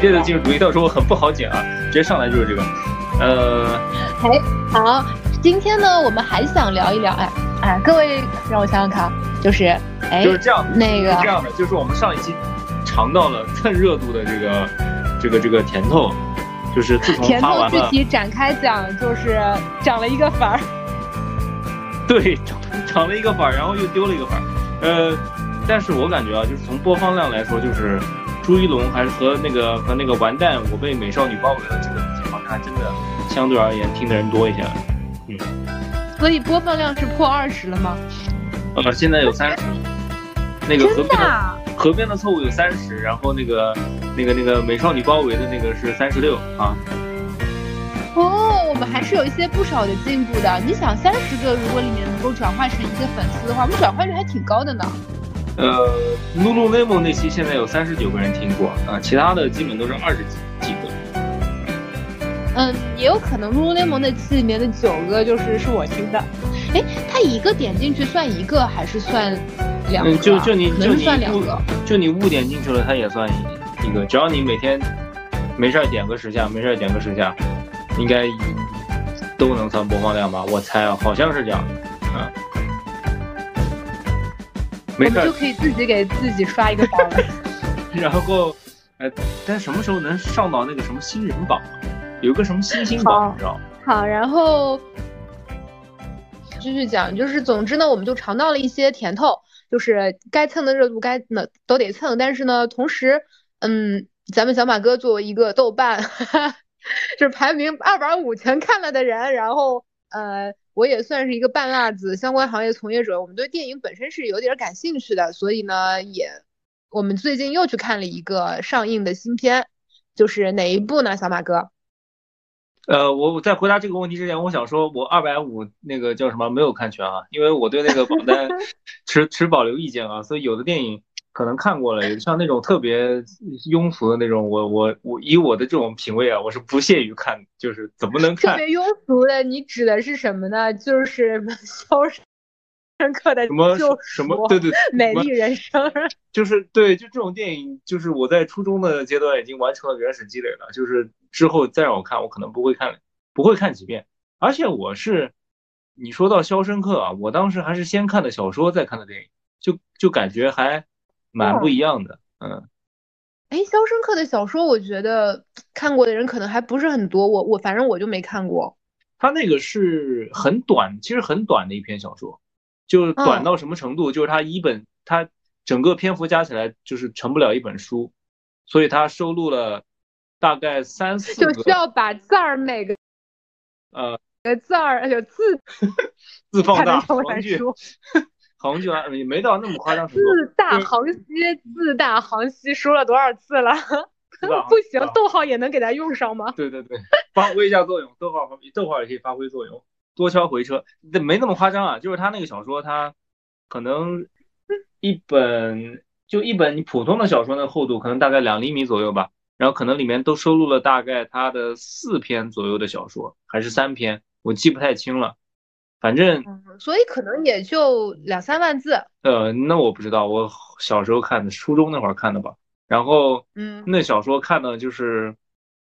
我直接的进入主题，到时候很不好剪啊，直接上来就是这个。呃，哎，好，今天呢，我们还想聊一聊，哎哎，各位让我想想看，就是哎，就是这样，那个这样的，就是我们上一期尝到了蹭热度的这个这个这个甜头，就是自从甜头具体展开讲，就是涨了一个粉儿。对，涨涨了一个粉儿，然后又丢了一个粉儿。呃，但是我感觉啊，就是从播放量来说，就是朱一龙还是和那个和那个完蛋我被美少女包围了这个情况，还真的相对而言听的人多一些。嗯所以播放量是破二十了吗？呃，现在有三十，那个河真的边的啊？河边的错误有三十，然后那个那个那个美少女包围的那个是三十六啊。哦，我们还是有一些不少的进步的。你想，三十个如果里面能够转化成一个粉丝的话，我们转化率还挺高的呢。呃，Lululemon 那期现在有三十九个人听过啊，其他的基本都是二十几几个。嗯，也有可能 Lululemon 那期里面的九个就是是我听的。哎，它一个点进去算一个还是算两个啊？嗯，就就你就算两个。就你误点进去了，它也算一一个。只要你每天没事儿点个十下，没事儿点个十下，应该都能算播放量吧？我猜啊，好像是这样。嗯，我们就。可以自己给自己刷一个榜。然后，呃，但什么时候能上到那个什么新人榜啊？有个什么新星榜，你知道吗？好，然后继续讲，就是总之呢，我们就尝到了一些甜头，就是该蹭的热度该呢都得蹭，但是呢，同时，嗯，咱们小马哥作为一个豆瓣，就是排名二百五全看了的人，然后呃，我也算是一个半辣子，相关行业从业者，我们对电影本身是有点儿感兴趣的，所以呢，也我们最近又去看了一个上映的新片，就是哪一部呢，小马哥？呃，我我在回答这个问题之前，我想说，我二百五那个叫什么没有看全啊，因为我对那个榜单 持持保留意见啊，所以有的电影可能看过了，有像那种特别庸俗的那种，我我我以我的这种品味啊，我是不屑于看，就是怎么能看特别庸俗的，你指的是什么呢？就是《肖申克的什么救什么对对，美丽人生。就是对，就这种电影，就是我在初中的阶段已经完成了原始积累了，就是之后再让我看，我可能不会看，不会看几遍。而且我是，你说到《肖申克》啊，我当时还是先看的小说，再看的电影，就就感觉还蛮不一样的。嗯，哎，《肖申克的小说》，我觉得看过的人可能还不是很多，我我反正我就没看过。他那个是很短，其实很短的一篇小说，就是短嗯到什么程度？就是他一本，他整个篇幅加起来就是成不了一本书，所以他收录了大概三四个。就需要把字儿每个呃个字儿有字 字放大，才能成为书。行距啊，也没到那么夸张程度。字大就是行稀，字大行西，说了多少次了？不行逗号也能给它用上吗？对对对，发挥一下作用，逗号逗号也可以发挥作用，多敲回车，这没那么夸张啊。就是他那个小说，他可能一本就一本你普通的小说的厚度，可能大概两厘米左右吧。然后可能里面都收录了大概他的四篇左右的小说，还是三篇，我记不太清了。反正嗯，所以可能也就两三万字。呃，那我不知道，我小时候看的，初中那会儿看的吧。然后嗯那小说看的就是，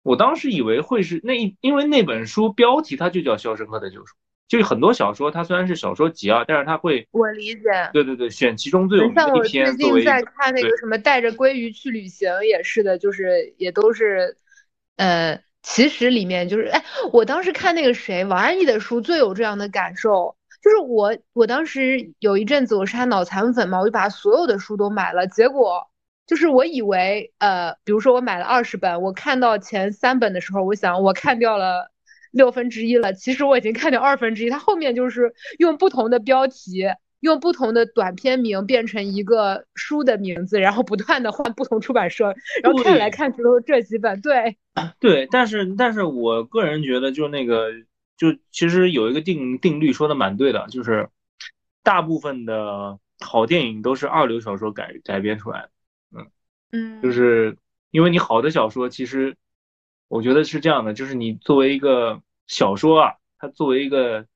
我当时以为会是那一，因为那本书标题它就叫《肖申克的救赎》，就是很多小说它虽然是小说集啊，但是它会，我理解。对对对，选其中最有名的一篇像我最近在看那个什么带着鲑鱼去旅行也是的，就是也都是，呃，其实里面就是，哎，我当时看那个谁王安忆的书最有这样的感受，就是我我当时有一阵子我是他脑残粉嘛，我就把所有的书都买了，结果就是我以为，呃，比如说我买了二十本，我看到前三本的时候，我想我看掉了。六分之一了，其实我已经看掉二分之一。它后面就是用不同的标题，用不同的短片名变成一个书的名字，然后不断的换不同出版社，然后看来看去都是这几本。对，对，但是但是我个人觉得，就那个，就其实有一个定定律说的蛮对的，就是大部分的好电影都是二流小说改改编出来的。嗯，就是因为你好的小说，其实我觉得是这样的，就是你作为一个小说啊，它作为一个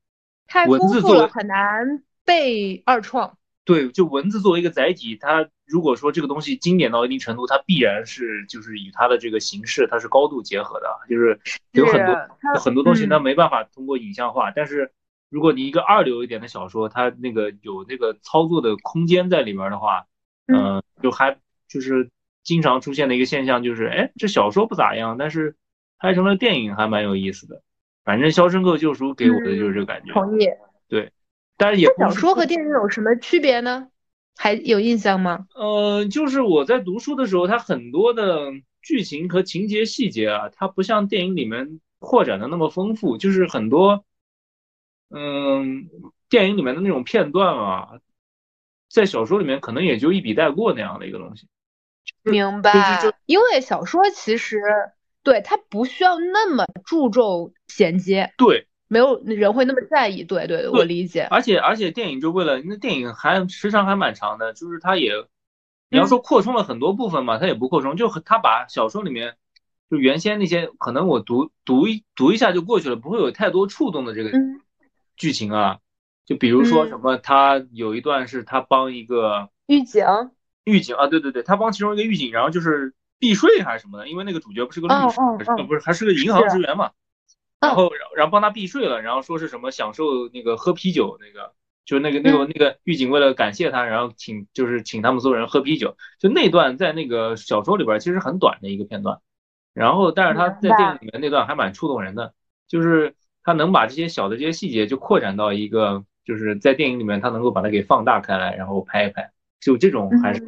太文字作为丰富了，很难被二创。对，就文字作为一个载体，它如果说这个东西经典到一定程度，它必然是就是与它的这个形式它是高度结合的，就是有很多很多东西它没办法通过影像化，但是如果你一个二流一点的小说，它那个有那个操作的空间在里面的话，嗯，就还就是经常出现的一个现象就是，哎，这小说不咋样，但是拍成了电影还蛮有意思的。反正《肖申克救赎》给我的就是这个感觉。同意。对。但是也小说和电影有什么区别呢？还有印象吗？呃，就是我在读书的时候，它很多的剧情和情节细节啊，它不像电影里面扩展的那么丰富，就是很多，嗯，电影里面的那种片段啊，在小说里面可能也就一笔带过那样的一个东西。明白。因为小说其实对它不需要那么注重衔接。对。没有人会那么在意，对对，我理解。而且而且电影就为了那电影还时长还蛮长的，就是它也，你要说扩充了很多部分嘛，它也不扩充，就它把小说里面就原先那些可能我读读一读一下就过去了，不会有太多触动的这个剧情啊。就比如说什么，他有一段是他帮一个狱警，狱警啊，对对对，他帮其中一个狱警，然后就是避税还是什么的，因为那个主角不是个律师，不是还是个银行职员嘛。然后，然后帮他避税了，然后说是什么享受那个喝啤酒，那个就是那个那个那个狱警为了感谢他，然后请就是请他们所有人喝啤酒，就那段在那个小说里边其实很短的一个片段，然后但是他在电影里面那段还蛮触动人的，就是他能把这些小的这些细节就扩展到一个就是在电影里面他能够把它给放大开来，然后拍一拍，就这种还是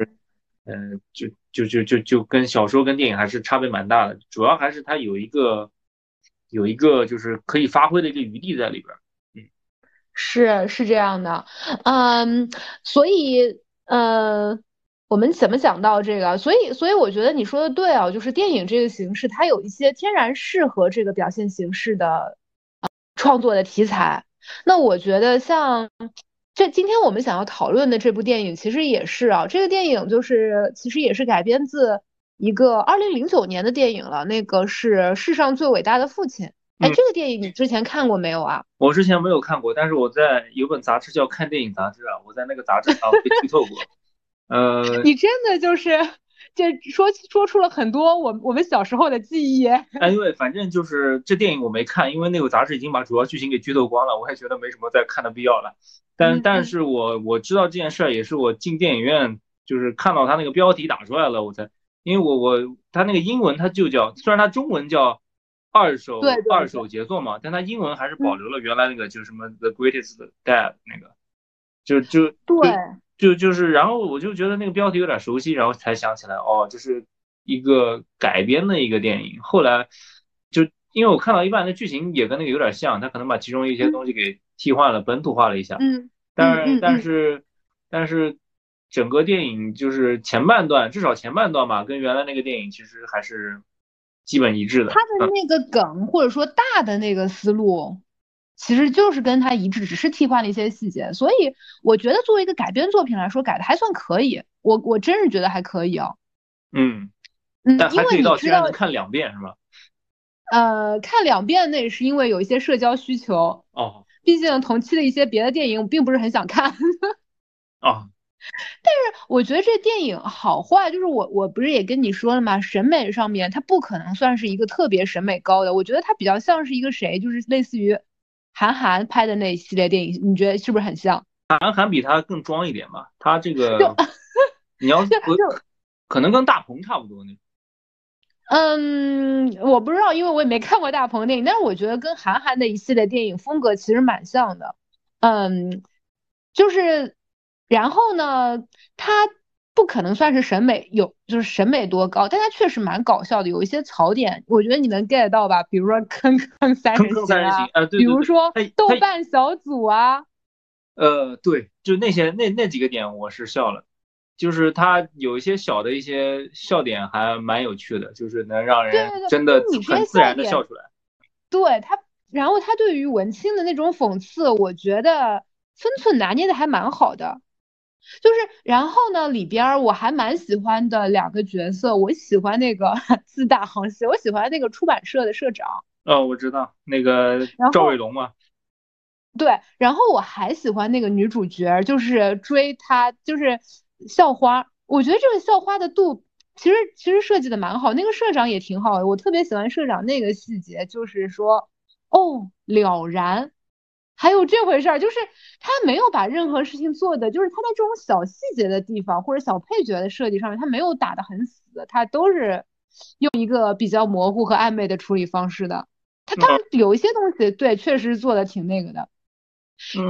嗯。就就就就就跟小说跟电影还是差别蛮大的，主要还是他有一个。有一个就是可以发挥的一个余地在里边，嗯，是是这样的，嗯，所以呃，我们怎么讲到这个？所以所以我觉得你说的对啊，就是电影这个形式，它有一些天然适合这个表现形式的创作的题材。那我觉得像这今天我们想要讨论的这部电影，其实也是啊，这个电影就是其实也是改编自。一个二零零九年的电影了，那个是《世上最伟大的父亲》。哎，这个电影你之前看过没有啊？我之前没有看过，但是我在有本杂志叫《看电影杂志》啊，我在那个杂志上被剧透过。呃，你真的就是这说说出了很多我我们小时候的记忆。哎，因为反正就是这电影我没看，因为那个杂志已经把主要剧情给剧透光了，我还觉得没什么再看的必要了。但但是我我知道这件事儿也是我进电影院就是看到他那个标题打出来了，我才。因为我我他那个英文他就叫，虽然他中文叫二手二手杰作嘛，但他英文还是保留了原来那个就是什么 The Greatest Dad 那个，就就对，就就是，然后我就觉得那个标题有点熟悉，然后才想起来，哦，这是一个改编的一个电影。后来就因为我看到一半，那剧情也跟那个有点像，他可能把其中一些东西给替换了，本土化了一下。嗯，但是但是但是。整个电影就是前半段，至少前半段吧，跟原来那个电影其实还是基本一致的。他的那个梗或者说大的那个思路，其实就是跟他一致，只是替换了一些细节。所以我觉得作为一个改编作品来说，改的还算可以。我我真是觉得还可以哦。嗯嗯，但还可以到居然能看两遍是吧？呃，看两遍那也是因为有一些社交需求哦。毕竟同期的一些别的电影，我并不是很想看。啊。但是我觉得这电影好坏，就是我我不是也跟你说了吗？审美上面它不可能算是一个特别审美高的，我觉得它比较像是一个谁，就是类似于韩寒拍的那一系列电影，你觉得是不是很像？韩寒比他更装一点吧，他这个你要 不可能跟大鹏差不多那。嗯，我不知道，因为我也没看过大鹏电影，但是我觉得跟韩寒的一系列电影风格其实蛮像的。嗯，就是。然后呢，他不可能算是审美有，就是审美多高，但他确实蛮搞笑的，有一些槽点，我觉得你能 get 到吧？比如说坑坑三人行啊，比如说豆瓣小组啊，呃，对，就那些那那几个点我是笑了，就是他有一些小的一些笑点还蛮有趣的，就是能让人真的很自然的笑出来。对他，然后他对于文青的那种讽刺，我觉得分寸拿捏的还蛮好的。就是，然后呢，里边我还蛮喜欢的两个角色，我喜欢那个 自大航行，我喜欢那个出版社的社长。哦，我知道那个赵伟龙嘛。对，然后我还喜欢那个女主角，就是追她，就是校花。我觉得这个校花的度其实其实设计的蛮好，那个社长也挺好的，我特别喜欢社长那个细节，就是说哦了然，还有这回事儿，就是他没有把任何事情做的，就是他在这种小细节的地方或者小配角的设计上面，他没有打的很死，他都是用一个比较模糊和暧昧的处理方式的。他当然有一些东西对，确实做的挺那个的。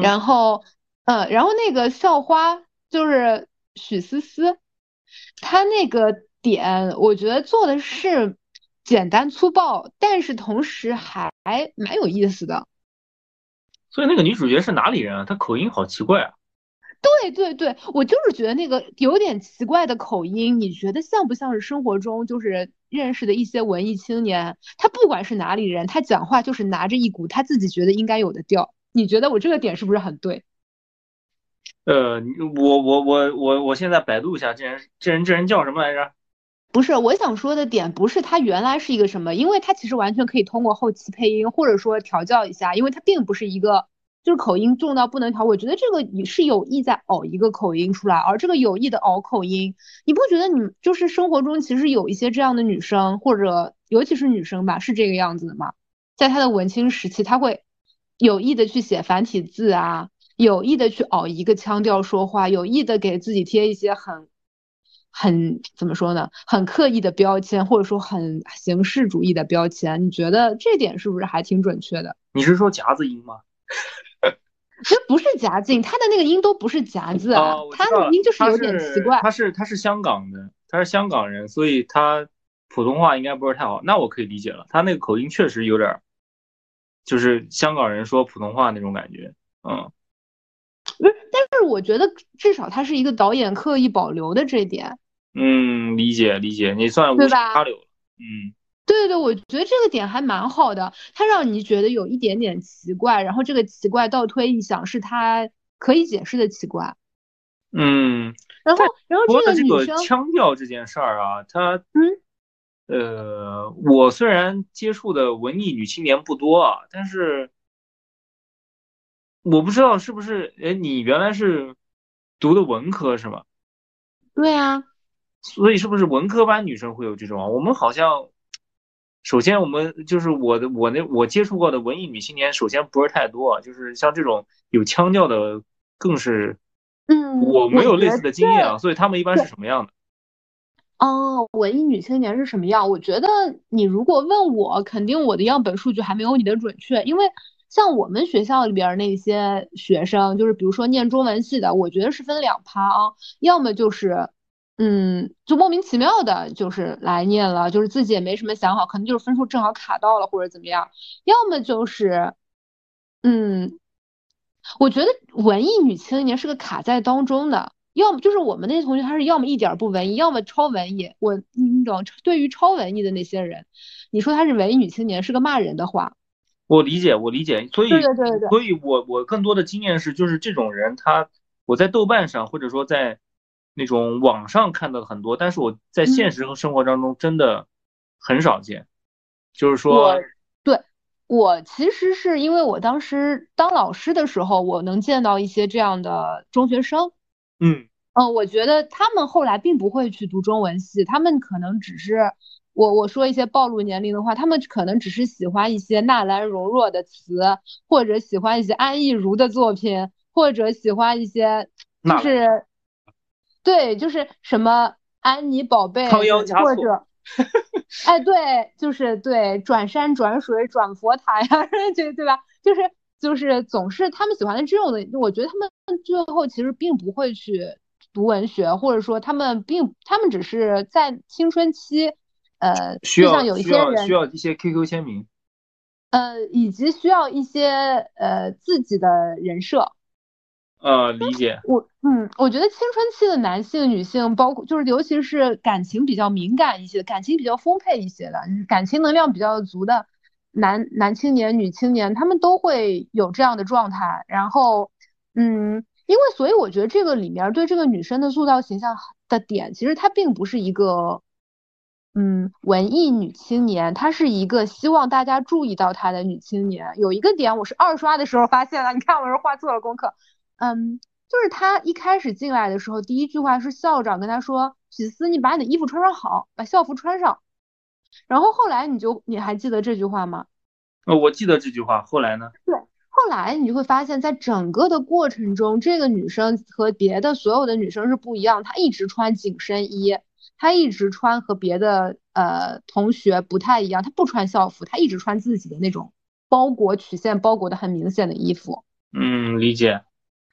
然后，嗯，然后那个校花就是许思思，她那个点我觉得做的是简单粗暴，但是同时还蛮有意思的。所以那个女主角是哪里人啊？她口音好奇怪啊！对对对，我就是觉得那个有点奇怪的口音，你觉得像不像是生活中就是认识的一些文艺青年？他不管是哪里人，他讲话就是拿着一股他自己觉得应该有的调。你觉得我这个点是不是很对？呃，我我我我我现在百度一下，这人这人这人叫什么来着？不是，我想说的点不是他原来是一个什么，因为他其实完全可以通过后期配音或者说调教一下，因为他并不是一个就是口音重到不能调。我觉得这个你是有意在熬一个口音出来，而这个有意的熬口音，你不觉得你就是生活中其实有一些这样的女生，或者尤其是女生吧，是这个样子的吗？在她的文青时期，她会。有意的去写繁体字啊，有意的去熬一个腔调说话，有意的给自己贴一些很很怎么说呢，很刻意的标签，或者说很形式主义的标签。你觉得这点是不是还挺准确的？你是说夹子音吗？其实不是夹子音，他的那个音都不是夹子，他的音就是有点奇怪。他是他是香港的，他是香港人，所以他普通话应该不是太好。那我可以理解了，他那个口音确实有点。就是香港人说普通话那种感觉，嗯，不是，但是我觉得至少他是一个导演刻意保留的这一点，嗯，理解理解，你算无差流，嗯，对对对，我觉得这个点还蛮好的，他让你觉得有一点点奇怪，然后这个奇怪倒推一想是他可以解释的奇怪，嗯，然后然后这个女生腔调这件事儿啊，他嗯。呃，我虽然接触的文艺女青年不多啊，但是我不知道是不是，哎，你原来是读的文科是吗？对啊，所以是不是文科班女生会有这种？我们好像，首先我们就是我的我那我接触过的文艺女青年，首先不是太多，就是像这种有腔调的，更是，嗯，我没有类似的经验啊，所以他们一般是什么样的？哦，文艺女青年是什么样？我觉得你如果问我，肯定我的样本数据还没有你的准确，因为像我们学校里边那些学生，就是比如说念中文系的，我觉得是分两趴啊，要么就是，嗯，就莫名其妙的，就是来念了，就是自己也没什么想好，可能就是分数正好卡到了或者怎么样，要么就是，嗯，我觉得文艺女青年是个卡在当中的。要么就是我们那些同学，他是要么一点不文艺，要么超文艺。我你懂？对于超文艺的那些人，你说他是文艺女青年，是个骂人的话。我理解，我理解。所以，对对对对。所以我我更多的经验是，就是这种人，他我在豆瓣上或者说在那种网上看到很多，但是我在现实和生活当中真的很少见。就是说，对我其实是因为我当时当老师的时候，我能见到一些这样的中学生。嗯。嗯，我觉得他们后来并不会去读中文系，他们可能只是我我说一些暴露年龄的话，他们可能只是喜欢一些纳兰容若的词，或者喜欢一些安意如的作品，或者喜欢一些就是对，就是什么安妮宝贝，或者哎对，就是对转山转水转佛塔呀，这对吧？就是就是总是他们喜欢的这种的，我觉得他们最后其实并不会去。读文学，或者说他们并他们只是在青春期，呃，需要有一些人需要一些 QQ 签名，呃，以及需要一些呃自己的人设，呃，理解。我嗯，我觉得青春期的男性、女性，包括就是尤其是感情比较敏感一些、感情比较丰沛一些的、感情能量比较足的男男青年、女青年，他们都会有这样的状态。然后，嗯。因为，所以我觉得这个里面对这个女生的塑造形象的点，其实它并不是一个嗯，文艺女青年，她是一个希望大家注意到她的女青年。有一个点我是二刷的时候发现了，你看我是画错了功课。嗯，就是她一开始进来的时候，第一句话是校长跟她说：“许思，你把你的衣服穿上好，把校服穿上。”然后后来你就你还记得这句话吗？呃，我记得这句话。后来呢？对，后来你就会发现，在整个的过程中，这个女生和别的所有的女生是不一样，她一直穿紧身衣。他一直穿和别的呃同学不太一样，他不穿校服，他一直穿自己的那种包裹曲线包裹的很明显的衣服。嗯，理解。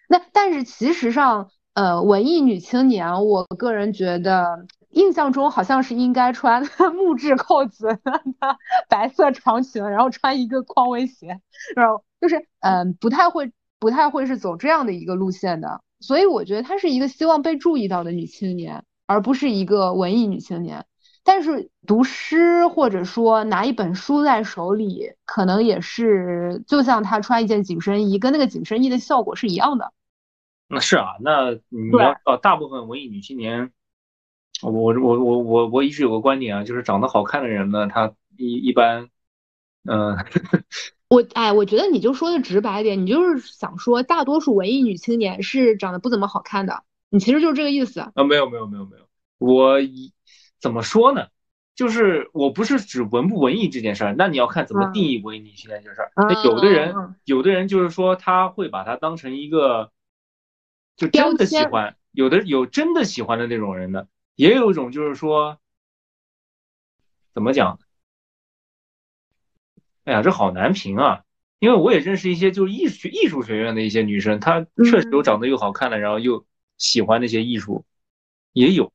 那但是其实上，呃，文艺女青年，我个人觉得印象中好像是应该穿 木质扣子的白色长裙，然后穿一个匡威鞋，然后就是嗯，不太会不太会是走这样的一个路线的。所以我觉得她是一个希望被注意到的女青年。而不是一个文艺女青年，但是读诗或者说拿一本书在手里，可能也是就像她穿一件紧身衣，跟那个紧身衣的效果是一样的。那是啊，那你要知道大部分文艺女青年，我我我我我一直有个观点啊，就是长得好看的人呢，她一一般，嗯，我哎，我觉得你就说的直白点，你就是想说大多数文艺女青年是长得不怎么好看的。你其实就是这个意思啊？没有没有没有没有，我一怎么说呢？就是我不是指文不文艺这件事儿，那你要看怎么定义文艺女青年这事儿。那有的人有的人就是说他会把它当成一个，就真的喜欢，有的有真的喜欢的那种人的，也有一种就是说，怎么讲？哎呀，这好难评啊！因为我也认识一些就是艺术艺术学院的一些女生，她确实有长得又好看的，然后又。喜欢那些艺术也有，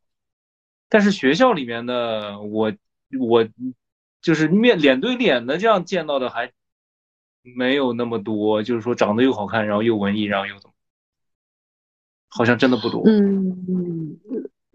但是学校里面的我我就是面脸对脸的这样见到的还没有那么多，就是说长得又好看，然后又文艺，然后又怎么，好像真的不多。嗯，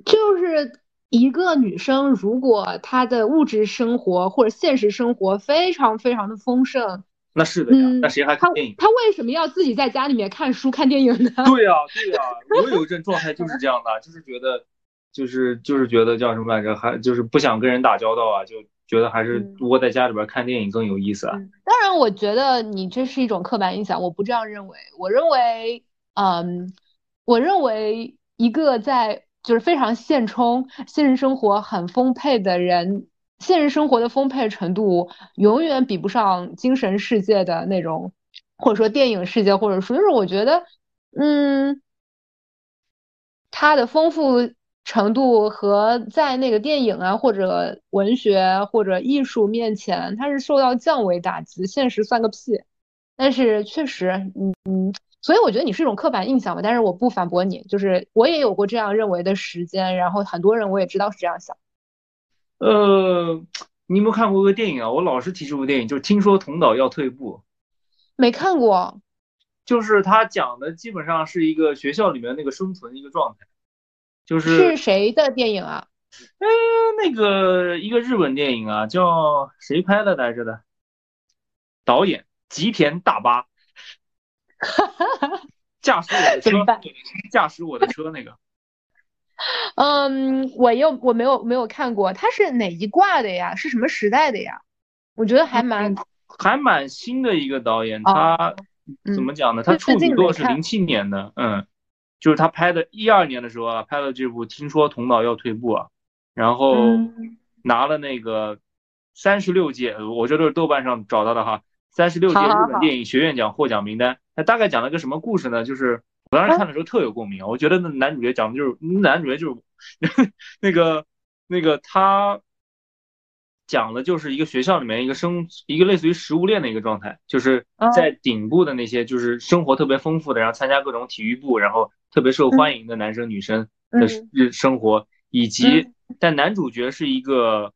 就是一个女生，如果她的物质生活或者现实生活非常非常的丰盛。那是的呀，那谁还看电影？他为什么要自己在家里面看书看电影呢？对呀，对呀，我有一阵状态就是这样的，就是觉得，就是就是觉得叫什么来着，还就是不想跟人打交道啊，就觉得还是窝在家里边看电影更有意思啊。当然，我觉得你这是一种刻板印象，我不这样认为。我认为，嗯，我认为一个在就是非常现充、现实生活很丰沛的人。现实生活的丰沛程度永远比不上精神世界的那种，或者说电影世界，或者说就是我觉得，嗯，它的丰富程度和在那个电影啊或者文学或者艺术面前，它是受到降维打击，现实算个屁。但是确实，嗯嗯，所以我觉得你是一种刻板印象吧。但是我不反驳你，就是我也有过这样认为的时间，然后很多人我也知道是这样想。呃，你有没有看过个电影啊？我老是提这部电影，就是听说童导要退步，没看过。就是他讲的基本上是一个学校里面那个生存一个状态，就是是谁的电影啊？哎，那个一个日本电影啊，叫谁拍的来着的？导演吉田大巴，驾驶我的车，驾驶我的车那个。嗯，我又我没有没有看过，他是哪一挂的呀？是什么时代的呀？我觉得还蛮还蛮新的一个导演，他怎么讲呢？他处女作是零七年的，嗯，就是他拍的，一二年的时候啊，拍了这部《听说童导要退步》啊，然后拿了那个三十六届，我这都是豆瓣上找到的哈，三十六届日本电影学院奖获奖名单。他大概讲了个什么故事呢？就是。我当时看的时候特有共鸣，我觉得那男主角讲的就是男主角就是那个那个他讲的就是一个学校里面一个生一个类似于食物链的一个状态，就是在顶部的那些就是生活特别丰富的，然后参加各种体育部，然后特别受欢迎的男生女生的日生活，以及但男主角是一个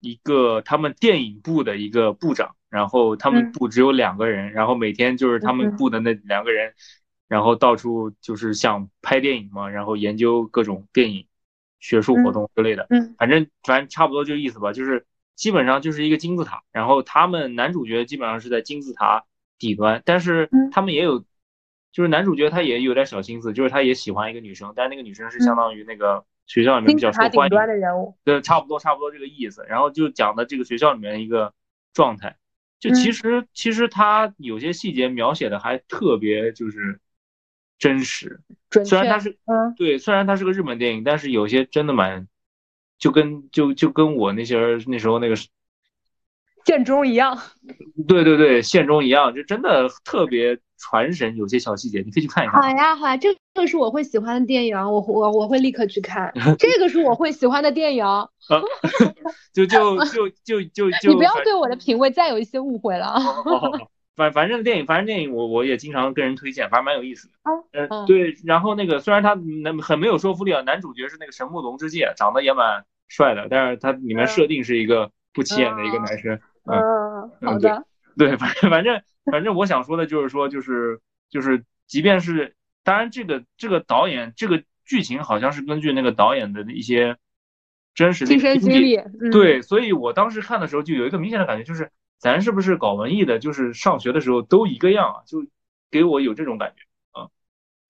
一个他们电影部的一个部长，然后他们部只有两个人，然后每天就是他们部的那两个人。然后到处就是想拍电影嘛，然后研究各种电影、学术活动之类的。嗯，反正反正差不多就意思吧，就是基本上就是一个金字塔。然后他们男主角基本上是在金字塔底端，但是他们也有，就是男主角他也有点小心思，就是他也喜欢一个女生，但是那个女生是相当于那个学校里面比较受欢迎的人物，对，差不多差不多这个意思。然后就讲的这个学校里面一个状态，就其实其实他有些细节描写的还特别就是真实，虽然它是嗯对，虽然它是个日本电影，但是有些真的蛮就跟就就跟我那些那时候那个县中一样，对 对对，县中一样，就真的特别。传神有些小细节，你可以去看一看。好呀，好呀，这个是我会喜欢的电影，我我我会立刻去看。这个是我会喜欢的电影。就就就就就就，你不要对我的品味再有一些误会了。反反正电影，反正电影我我也经常跟人推荐，反正蛮有意思的。嗯，对。然后那个虽然他很很没有说服力啊，男主角是那个神木隆之介，长得也蛮帅的，但是他里面设定是一个不起眼的一个男生。嗯，好的。对，反正反正。反正我想说的就是说，就是就是，即便是当然，这个这个导演这个剧情好像是根据那个导演的一些真实的亲身经历，对，所以我当时看的时候就有一个明显的感觉，就是咱是不是搞文艺的，就是上学的时候都一个样啊，就给我有这种感觉啊。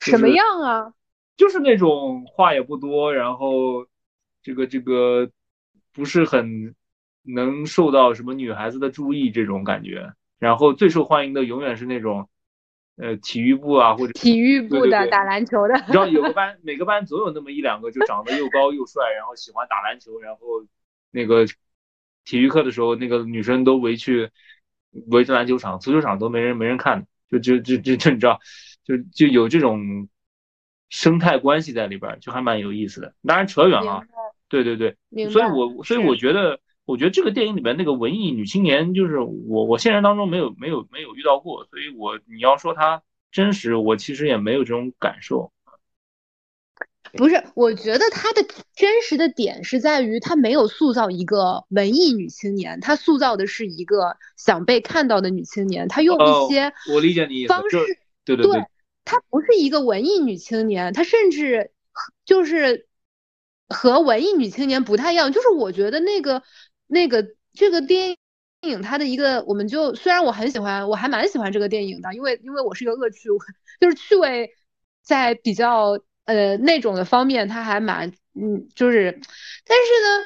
什么样啊？就是那种话也不多，然后这个这个不是很能受到什么女孩子的注意这种感觉。然后最受欢迎的永远是那种，呃，体育部啊，或者体育部的打篮球的。你知道有个班，每个班总有那么一两个，就长得又高又帅，然后喜欢打篮球，然后那个体育课的时候，那个女生都围去围着篮球场，足球场都没人没人看，就就就就就你知道，就就有这种生态关系在里边，就还蛮有意思的。当然扯远了，对对对，所以我所以我觉得。我觉得这个电影里面那个文艺女青年，就是我，我现实当中没有没有没有遇到过，所以我你要说她真实，我其实也没有这种感受。不是，我觉得他的真实的点是在于他没有塑造一个文艺女青年，他塑造的是一个想被看到的女青年，他用一些我理解你方式，对对对，她不是一个文艺女青年，她甚至就是和文艺女青年不太一样，就是我觉得那个。那个这个电影它的一个，我们就虽然我很喜欢，我还蛮喜欢这个电影的，因为因为我是一个恶趣味，就是趣味在比较呃那种的方面，他还蛮嗯就是，但是呢，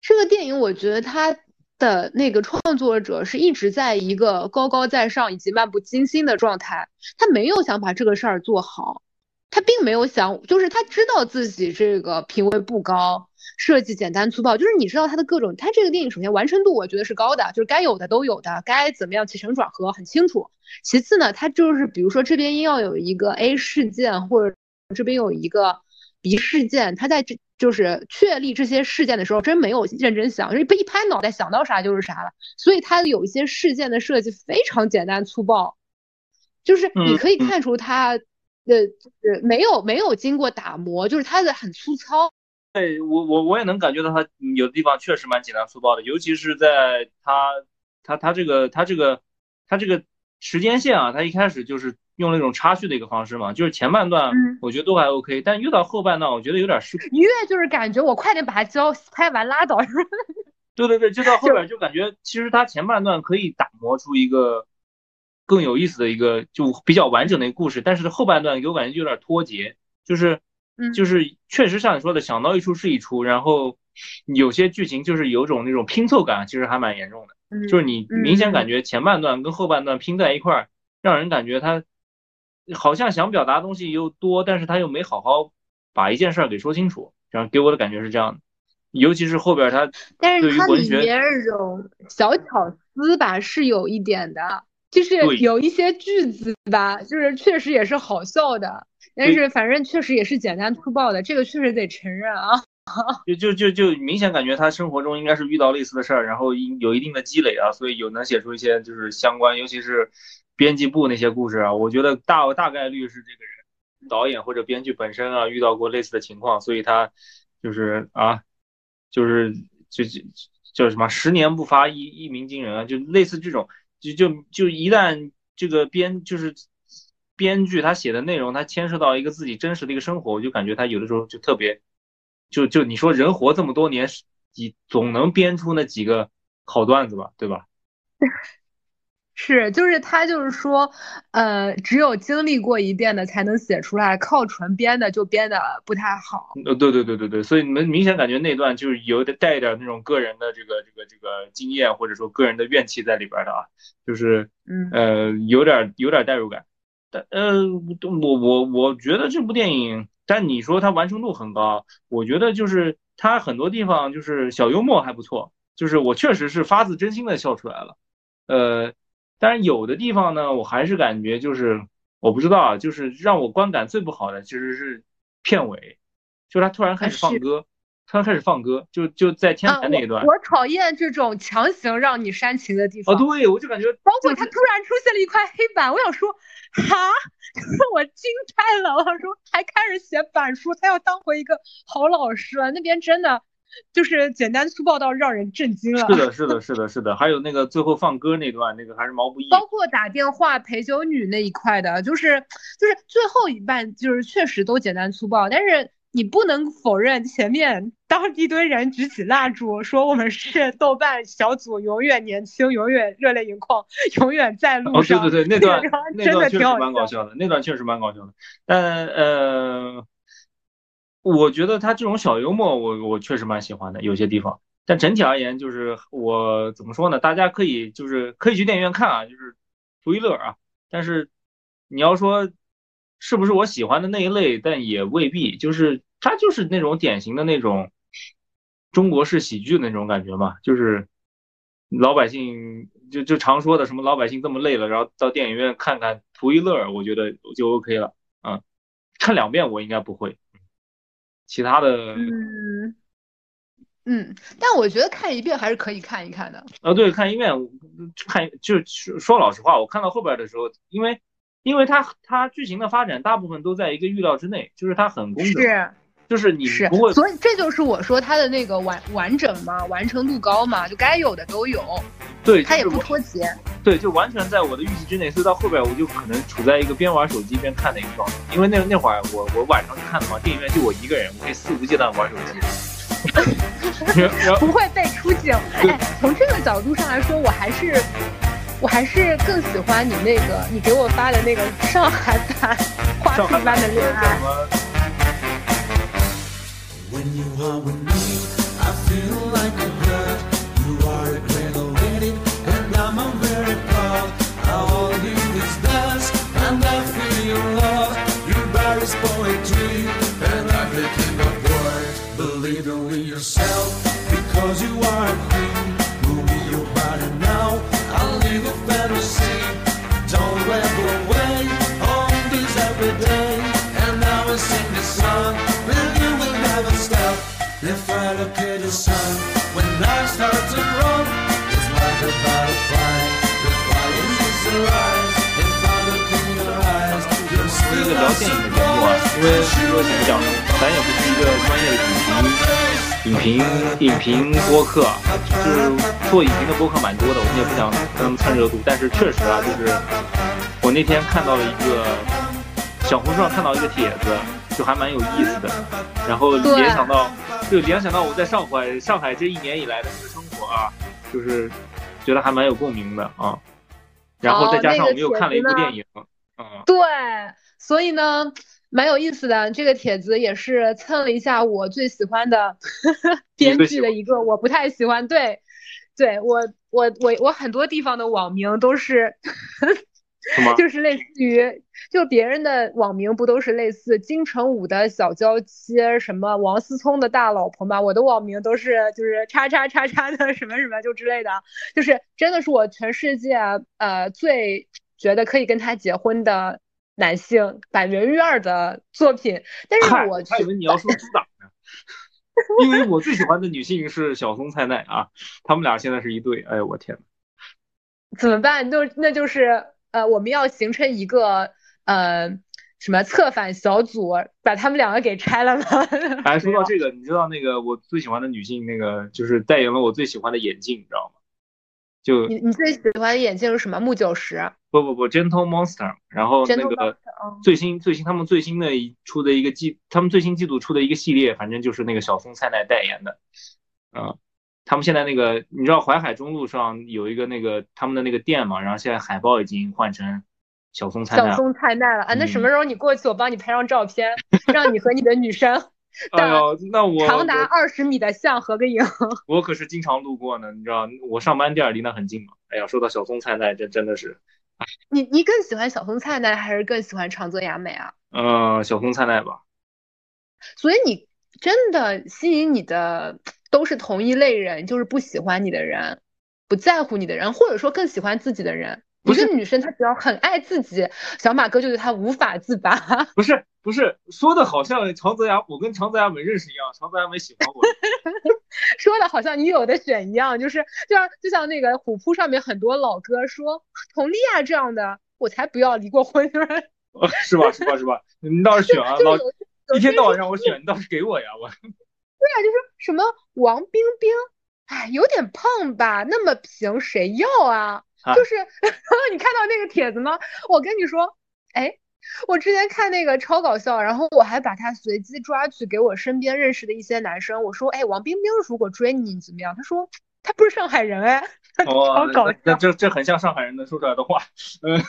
这个电影我觉得他的那个创作者是一直在一个高高在上以及漫不经心的状态，他没有想把这个事儿做好，他并没有想，就是他知道自己这个品味不高。设计简单粗暴，就是你知道它的各种，它这个电影首先完成度我觉得是高的，就是该有的都有的，该怎么样起承转合很清楚。其次呢，它就是比如说这边要有一个 A 事件，或者这边有一个 B 事件，他在这就是确立这些事件的时候，真没有认真想，就是一拍脑袋想到啥就是啥了。所以他有一些事件的设计非常简单粗暴，就是你可以看出他的就是没有没有经过打磨，就是他的很粗糙。对我我我也能感觉到他有的地方确实蛮简单粗暴的，尤其是在他他他这个他这个他这个时间线啊，他一开始就是用那种插叙的一个方式嘛，就是前半段我觉得都还 OK，但越到后半段我觉得有点失控，越就是感觉我快点把它交拍完拉倒？对对对，就到后边就感觉其实它前半段可以打磨出一个更有意思的一个就比较完整的一个故事，但是后半段给我感觉就有点脱节，就是。就是确实像你说的，想到一出是一出，然后有些剧情就是有种那种拼凑感，其实还蛮严重的。就是你明显感觉前半段跟后半段拼在一块儿，让人感觉他好像想表达东西又多，但是他又没好好把一件事儿给说清楚，然后给我的感觉是这样的。尤其是后边他，但是它里面这种小巧思吧是有一点的，就是有一些句子吧，就是确实也是好笑的。但是反正确实也是简单粗暴的，这个确实得承认啊。就就就就明显感觉他生活中应该是遇到类似的事儿，然后有一定的积累啊，所以有能写出一些就是相关，尤其是编辑部那些故事啊。我觉得大大概率是这个人导演或者编剧本身啊遇到过类似的情况，所以他就是啊，就是就就叫什么十年不发一一鸣惊人啊，就类似这种，就就就一旦这个编就是。编剧他写的内容，他牵涉到一个自己真实的一个生活，我就感觉他有的时候就特别，就就你说人活这么多年，你总能编出那几个好段子吧，对吧？是是，就是他就是说，呃，只有经历过一遍的才能写出来，靠纯编的就编的不太好。呃，对对对对对，所以你们明显感觉那段就是有点带一点那种个人的这个这个这个经验或者说个人的怨气在里边的啊，就是嗯呃有点有点代入感。但呃，我我我觉得这部电影，但你说它完成度很高，我觉得就是它很多地方就是小幽默还不错，就是我确实是发自真心的笑出来了。呃，但是有的地方呢，我还是感觉就是我不知道啊，就是让我观感最不好的其实是片尾，就他突然开始放歌，突然开始放歌，就就在天台那一段。我讨厌这种强行让你煽情的地方。哦，对，我就感觉包括他突然出现了一块黑板，我想说，哈，我惊呆了，我想说还开始写板书，他要当回一个好老师了，那边真的。就是简单粗暴到让人震惊了。是的，是的，是的，是的。还有那个最后放歌那段，那个还是毛不易。包括打电话陪酒女那一块的，就是就是最后一半，就是确实都简单粗暴。但是你不能否认前面当一堆人举起蜡烛说我们是豆瓣小组，永远年轻，永远热泪盈眶，永远在路上。哦，对对对，那段 那段确实蛮搞笑的，那段确实蛮搞笑的。但呃。我觉得他这种小幽默，我我确实蛮喜欢的，有些地方。但整体而言，就是我怎么说呢？大家可以就是可以去电影院看啊，就是图一乐啊。但是你要说是不是我喜欢的那一类，但也未必。就是他就是那种典型的那种中国式喜剧的那种感觉嘛，就是老百姓就就常说的什么老百姓这么累了，然后到电影院看看图一乐，我觉得就 OK 了。嗯，看两遍我应该不会。其他的，嗯嗯，但我觉得看一遍还是可以看一看的。呃，对，看一遍看就说老实话，我看到后边的时候，因为因为它它剧情的发展大部分都在一个预料之内，就是它很工整。是。就是你是，所以这就是我说它的那个完完整嘛，完成度高嘛，就该有的都有。对，它也不脱节。对，就完全在我的预期之内，所以到后边我就可能处在一个边玩手机边看的一个状态。因为那那会儿我我晚上去看的嘛，电影院就我一个人，我可以肆无忌惮玩手机，不会被出警。哎，从这个角度上来说，我还是我还是更喜欢你那个你给我发的那个上海版花絮般的恋爱。When you are with me, I feel like a bird. You are a cradle waiting, and I'm a very proud. All you is dust, and I feel your love. You buries poetry, and I'm the king of. Believe in yourself, If I look at the sun, when I start to run, it's like a butterfly. The fire is arise. If I look in your eyes, you're still 一个聊电影的节目啊，因为说怎么讲，咱也不是一个专业的影评、影评、影评播客，就是做影评的播客蛮多的，我们也不想跟他们蹭热度。但是确实啊，就是我那天看到了一个小红书上看到一个帖子。就还蛮有意思的，然后联想到，就联想到我在上海上海这一年以来的这个生活啊，就是觉得还蛮有共鸣的啊。然后再加上我们又看了一部电影，嗯，对，所以呢，蛮有意思的。这个帖子也是蹭了一下我最喜欢的 编剧的一个，我不太喜欢。对，对我我我我很多地方的网名都是。就是类似于，就别人的网名不都是类似金城武的小娇妻，什么王思聪的大老婆吗？我的网名都是就是叉叉叉叉的什么什么就之类的，就是真的是我全世界呃最觉得可以跟他结婚的男性板垣瑞二的作品。但是我还以为你要说朱党呢，因为我最喜欢的女性是小松菜奈啊，他们俩现在是一对，哎呦我天怎么办？就那就是。呃，我们要形成一个呃什么策反小组，把他们两个给拆了吗？哎，说到这个，你知道那个我最喜欢的女性，那个就是代言了我最喜欢的眼镜，你知道吗？就你你最喜欢的眼镜是什么？木九十？不不不，Gentle Monster。然后那个最新最新他们最新的一出的一个季，他们最新季度出的一个系列，反正就是那个小松菜奈代言的，嗯。他们现在那个，你知道淮海中路上有一个那个他们的那个店嘛，然后现在海报已经换成小松菜奈。小松菜奈了啊！那什么时候你过去，我帮你拍张照片，让你和你的女生。哎呦，那我长达二十米的像合个影。我可是经常路过呢，你知道，我上班地儿离那很近嘛。哎呀，说到小松菜奈，这真的是。你你更喜欢小松菜奈还是更喜欢长泽雅美啊？嗯，小松菜奈吧。所以你真的吸引你的都是同一类人，就是不喜欢你的人，不在乎你的人，或者说更喜欢自己的人。不是女生她只要很爱自己，小马哥就对她无法自拔。不是不是，说的好像长泽雅我跟长泽雅美认识一样，长泽雅美喜欢我。说的好像你有的选一样，就是就像就像那个虎扑上面很多老哥说，佟丽娅这样的，我才不要离过婚。是吧是吧是吧？你倒是选啊，老一天到晚让我选，你倒是给我呀我。对呀，就是什么王冰冰，哎，有点胖吧？那么平谁要啊？就是，你看到那个帖子吗？我跟你说，哎，我之前看那个超搞笑，然后我还把他随机抓去给我身边认识的一些男生，我说，哎，王冰冰如果追你怎么样？他说他不是上海人哎，超搞笑。那这这很像上海人能说出来的话。嗯，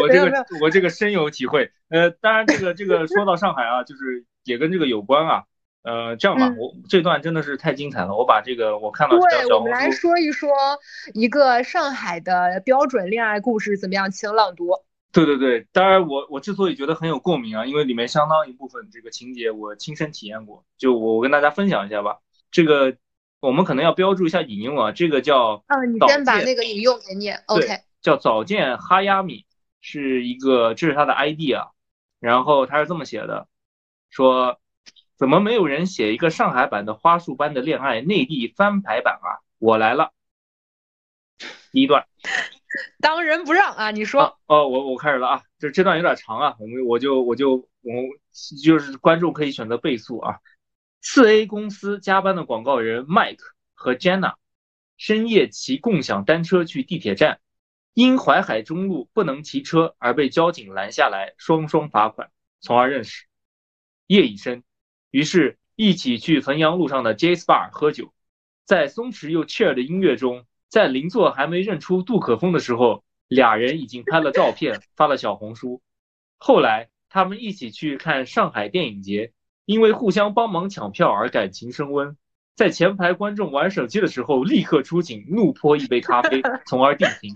我这个我这个深有体会。呃，当然这个这个说到上海啊，就是也跟这个有关啊。呃，这样吧，我这段真的是太精彩了，我把这个我看到对，我们来说一说一个上海的标准恋爱故事怎么样，请朗读。对对对，当然我我之所以觉得很有共鸣啊，因为里面相当一部分这个情节我亲身体验过，就我我跟大家分享一下吧。这个我们可能要标注一下引用啊，这个叫嗯，你先把那个引用给念，OK，叫早见哈亚米，是一个这是他的 ID 啊，然后他是这么写的，说。怎么没有人写一个上海版的花束般的恋爱内地翻牌版啊？我来了，第一段，当仁不让啊！你说哦，我我开始了啊，就这段有点长啊，我们我就我就我就是观众可以选择倍速啊。四 A 公司加班的广告人 Mike 和 Jenna 深夜骑共享单车去地铁站，因淮海中路不能骑车而被交警拦下来，双双罚款，从而认识。夜已深。于是，一起去汾阳路上的 j a z Bar 喝酒，在松弛又 chill 的音乐中，在邻座还没认出杜可风的时候，俩人已经拍了照片发了小红书。后来，他们一起去看上海电影节，因为互相帮忙抢票而感情升温。在前排观众玩手机的时候，立刻出警怒泼一杯咖啡，从而定情。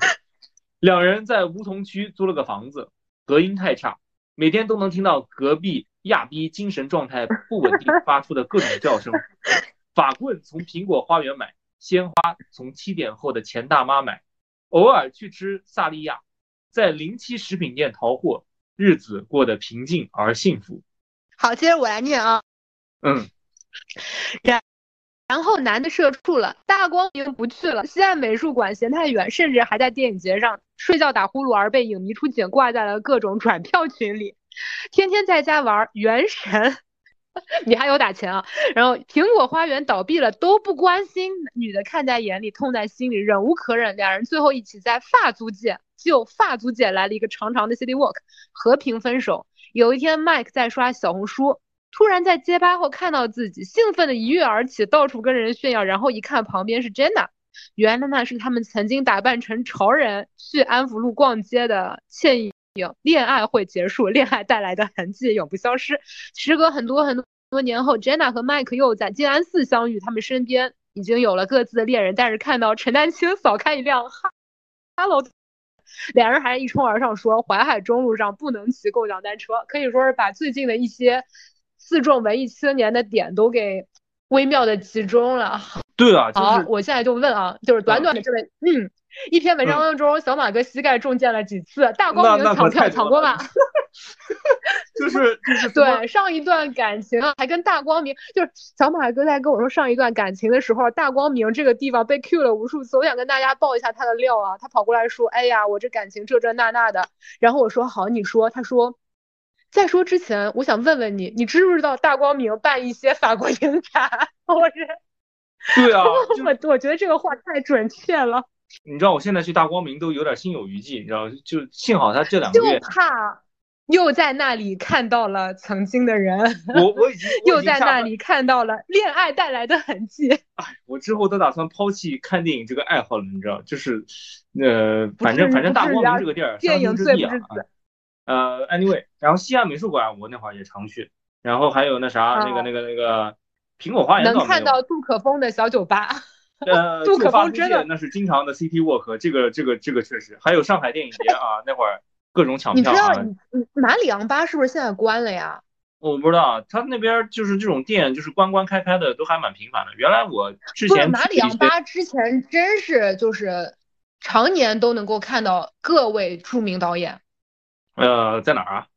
两人在梧桐区租了个房子，隔音太差，每天都能听到隔壁。亚逼精神状态不稳定发出的各种叫声，法棍从苹果花园买，鲜花从七点后的钱大妈买，偶尔去吃萨莉亚，在零七食品店淘货，日子过得平静而幸福。好，接着我来念啊。嗯。然然后男的社畜了，大光明不去了，西岸美术馆嫌太远，甚至还在电影节上睡觉打呼噜而被影迷出警挂在了各种转票群里。天天在家玩《原神》，你还有打钱啊？然后苹果花园倒闭了都不关心，女的看在眼里，痛在心里，忍无可忍，两人最后一起在发租界就发租界来了一个长长的 city walk，和平分手。有一天，Mike 在刷小红书，突然在街拍后看到自己，兴奋的一跃而起，到处跟人炫耀，然后一看旁边是 Jenna，原来那是他们曾经打扮成潮人去安福路逛街的倩影。恋爱会结束，恋爱带来的痕迹永不消失。时隔很多很多多年后，Jenna 和 Mike 又在静安寺相遇，他们身边已经有了各自的恋人。但是看到陈丹青扫开一辆哈，Hello，两人还一冲而上说：“淮海中路上不能骑共享单车。”可以说是把最近的一些四众文艺青年的点都给微妙的集中了。对啊，好，我现在就问啊，就是短短的这位，嗯。一篇文章当中，小马哥膝盖中箭了几次？大光明抢票抢过吗？就是就是对上一段感情啊，还跟大光明，就是小马哥在跟我说上一段感情的时候，大光明这个地方被 Q 了无数次，我想跟大家爆一下他的料啊。他跑过来说：“哎呀，我这感情这这那那的。”然后我说：“好，你说。”他说：“在说之前，我想问问你，你知不知道大光明办一些法国影展？” 我是对啊，我我觉得这个话太准确了。你知道我现在去大光明都有点心有余悸，你知道就幸好他这两个月就怕又在那里看到了曾经的人，我我已经又在那里看到了恋爱带来的痕迹。哎，我之后都打算抛弃看电影这个爱好了，你知道，就是呃，反正反正大光明这个地儿，电影最不是 呃，anyway，然后西安美术馆我那会儿也常去，然后还有那啥那个那个那个苹果花园能看到杜可风的小酒吧。呃，杜可风真的那是经常的 City Walk，这个这个这个确实，还有上海电影节啊，那会儿各种抢票。你知道，马里昂巴是不是现在关了呀？我不知道，他那边就是这种店，就是关关开开的都还蛮频繁的。原来我之前马里昂巴之前真是就是常年都能够看到各位著名导演。呃，在哪儿啊？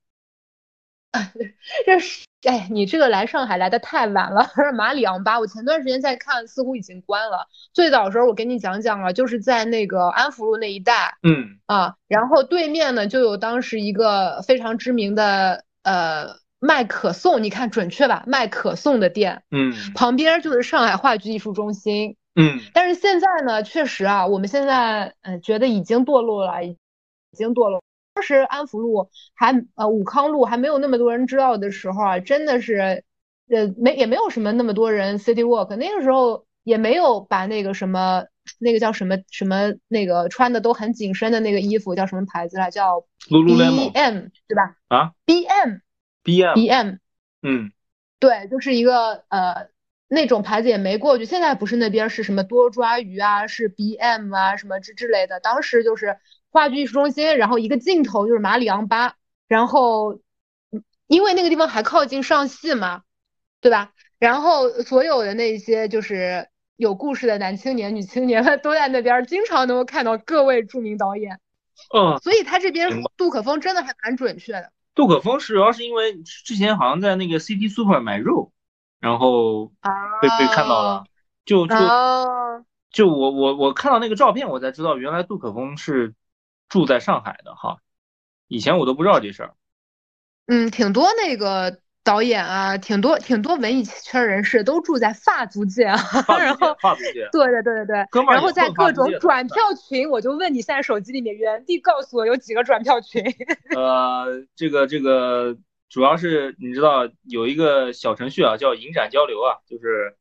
这是哎，你这个来上海来的太晚了。马里昂巴，我前段时间在看，似乎已经关了。最早的时候，我给你讲讲了，就是在那个安福路那一带，嗯啊，然后对面呢就有当时一个非常知名的呃卖可颂，你看准确吧？卖可颂的店，嗯，旁边就是上海话剧艺术中心，嗯，但是现在呢，确实啊，我们现在嗯觉得已经堕落了，已经堕落。当时安福路还呃武康路还没有那么多人知道的时候啊，真的是，呃没也没有什么那么多人 city walk，那个时候也没有把那个什么那个叫什么什么那个穿的都很紧身的那个衣服叫什么牌子来叫 BM 对吧？啊，BM BM BM，嗯，对，就是一个呃那种牌子也没过去，现在不是那边是什么多抓鱼啊，是 BM 啊什么之之类的，当时就是。话剧艺术中心，然后一个镜头就是马里昂巴，然后因为那个地方还靠近上戏嘛，对吧？然后所有的那些就是有故事的男青年、女青年们 都在那边，经常能够看到各位著名导演。嗯，所以他这边杜可风真的还蛮准确的。杜可风是主要是因为之前好像在那个 CT Super 买肉，然后被被看到了，就就就我我我看到那个照片，我才知道原来杜可风是。住在上海的哈，以前我都不知道这事儿。嗯，挺多那个导演啊，挺多挺多文艺圈人士都住在法租界啊。然后法租界。对对对对对。然后在各种转票群，我就问你，现在手机里面原地告诉我有几个转票群？呃，这个这个主要是你知道有一个小程序啊，叫影展交流啊，就是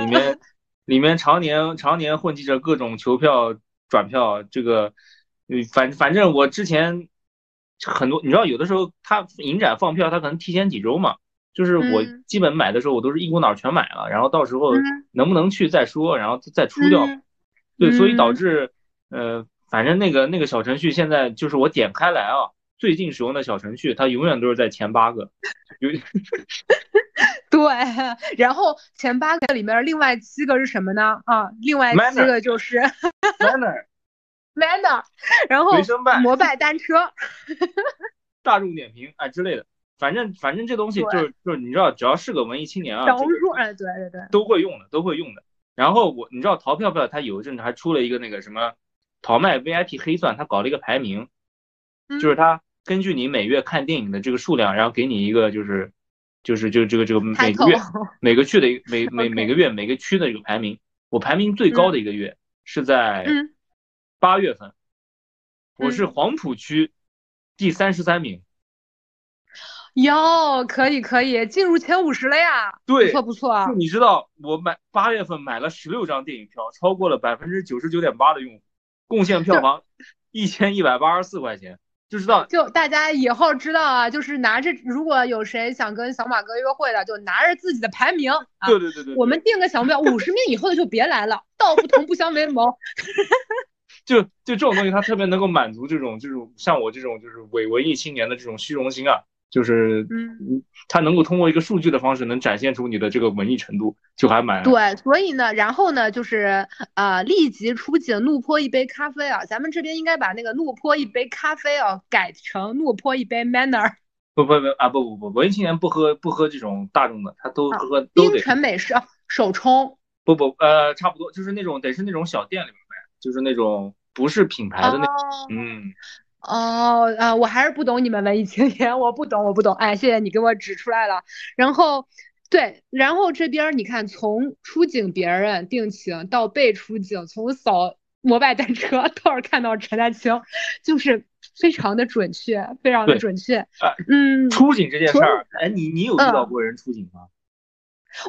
里面里面常年常年混迹着各种球票转票这个。嗯，反反正我之前很多，你知道，有的时候他影展放票，他可能提前几周嘛。就是我基本买的时候，我都是一股脑全买了，然后到时候能不能去再说，然后再出掉。对，所以导致，呃，反正那个那个小程序现在就是我点开来啊，最近使用的小程序，它永远都是在前八个。有 对，然后前八个里面另外七个是什么呢？啊，另外七个就是 Manner。Manner，然后摩拜单车，大众点评啊之类的，反正反正这东西就是就是你知道，只要是个文艺青年啊，小红书哎对对对，都会用的都会用的。然后我你知道淘票票它有一阵子还出了一个那个什么淘麦 VIP 黑钻，它搞了一个排名，就是它根据你每月看电影的这个数量，然后给你一个就是就是就这个这个每个月每个区的每 每每个月每个区的一个排名，我排名最高的一个月是在。八月份，我是黄浦区第三十三名。哟，可以可以进入前五十了呀！对，不错不错。就你知道，我买八月份买了十六张电影票，超过了百分之九十九点八的用户，贡献票房一千一百八十四块钱。就知道，就大家以后知道啊，就是拿着，如果有谁想跟小马哥约会的，就拿着自己的排名。对对对对。我们定个小目标，五十名以后的就别来了，道不同不相为谋。就就这种东西，它特别能够满足这种就是像我这种就是伪文艺青年的这种虚荣心啊，就是嗯，它能够通过一个数据的方式，能展现出你的这个文艺程度，就还蛮对。所以呢，然后呢，就是呃，立即出警，怒泼一杯咖啡啊！咱们这边应该把那个怒泼一杯咖啡啊改成怒泼一杯 manner。不不不啊不不不，文艺青年不喝不喝这种大众的，他都喝都得冰城美式手冲。不不呃，差不多就是那种得是那种小店里就是那种。不是品牌的那，嗯，哦啊，我还是不懂你们文艺青年，我不懂，我不懂。哎，谢谢你给我指出来了。然后，对，然后这边你看，从出警别人定情到被出警，从扫摩拜单车到看到陈丹青，就是非常的准确，非常的准确。啊嗯，出警这件事儿，哎，你你有遇到过人出警吗？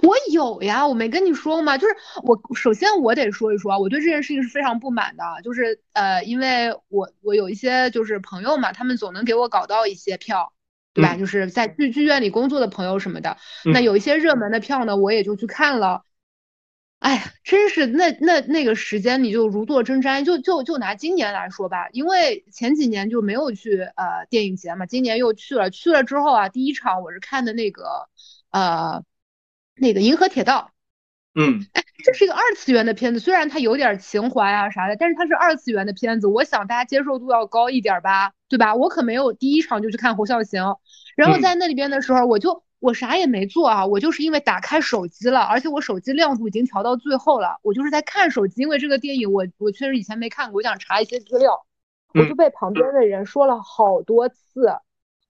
我有呀，我没跟你说过吗？就是我首先我得说一说啊，我对这件事情是非常不满的，就是呃，因为我我有一些就是朋友嘛，他们总能给我搞到一些票，对吧？嗯就是在剧剧院里工作的朋友什么的，嗯那有一些热门的票呢，我也就去看了。哎呀，真是那那那个时间你就如坐针毡，就就就拿今年来说吧，因为前几年就没有去呃电影节嘛，今年又去了，去了之后啊，第一场我是看的那个呃那个《银河铁道》。嗯这是一个二次元的片子，虽然它有点情怀啊啥的，但是它是二次元的片子，我想大家接受度要高一点吧，对吧？我可没有第一场就去看《侯孝贤》，然后嗯在那里边的时候，我就我啥也没做啊，我就是因为打开手机了，而且我手机亮度已经调到最后了，我就是在看手机，因为这个电影我我确实以前没看过，我想查一些资料，我就被旁边的人说了好多次，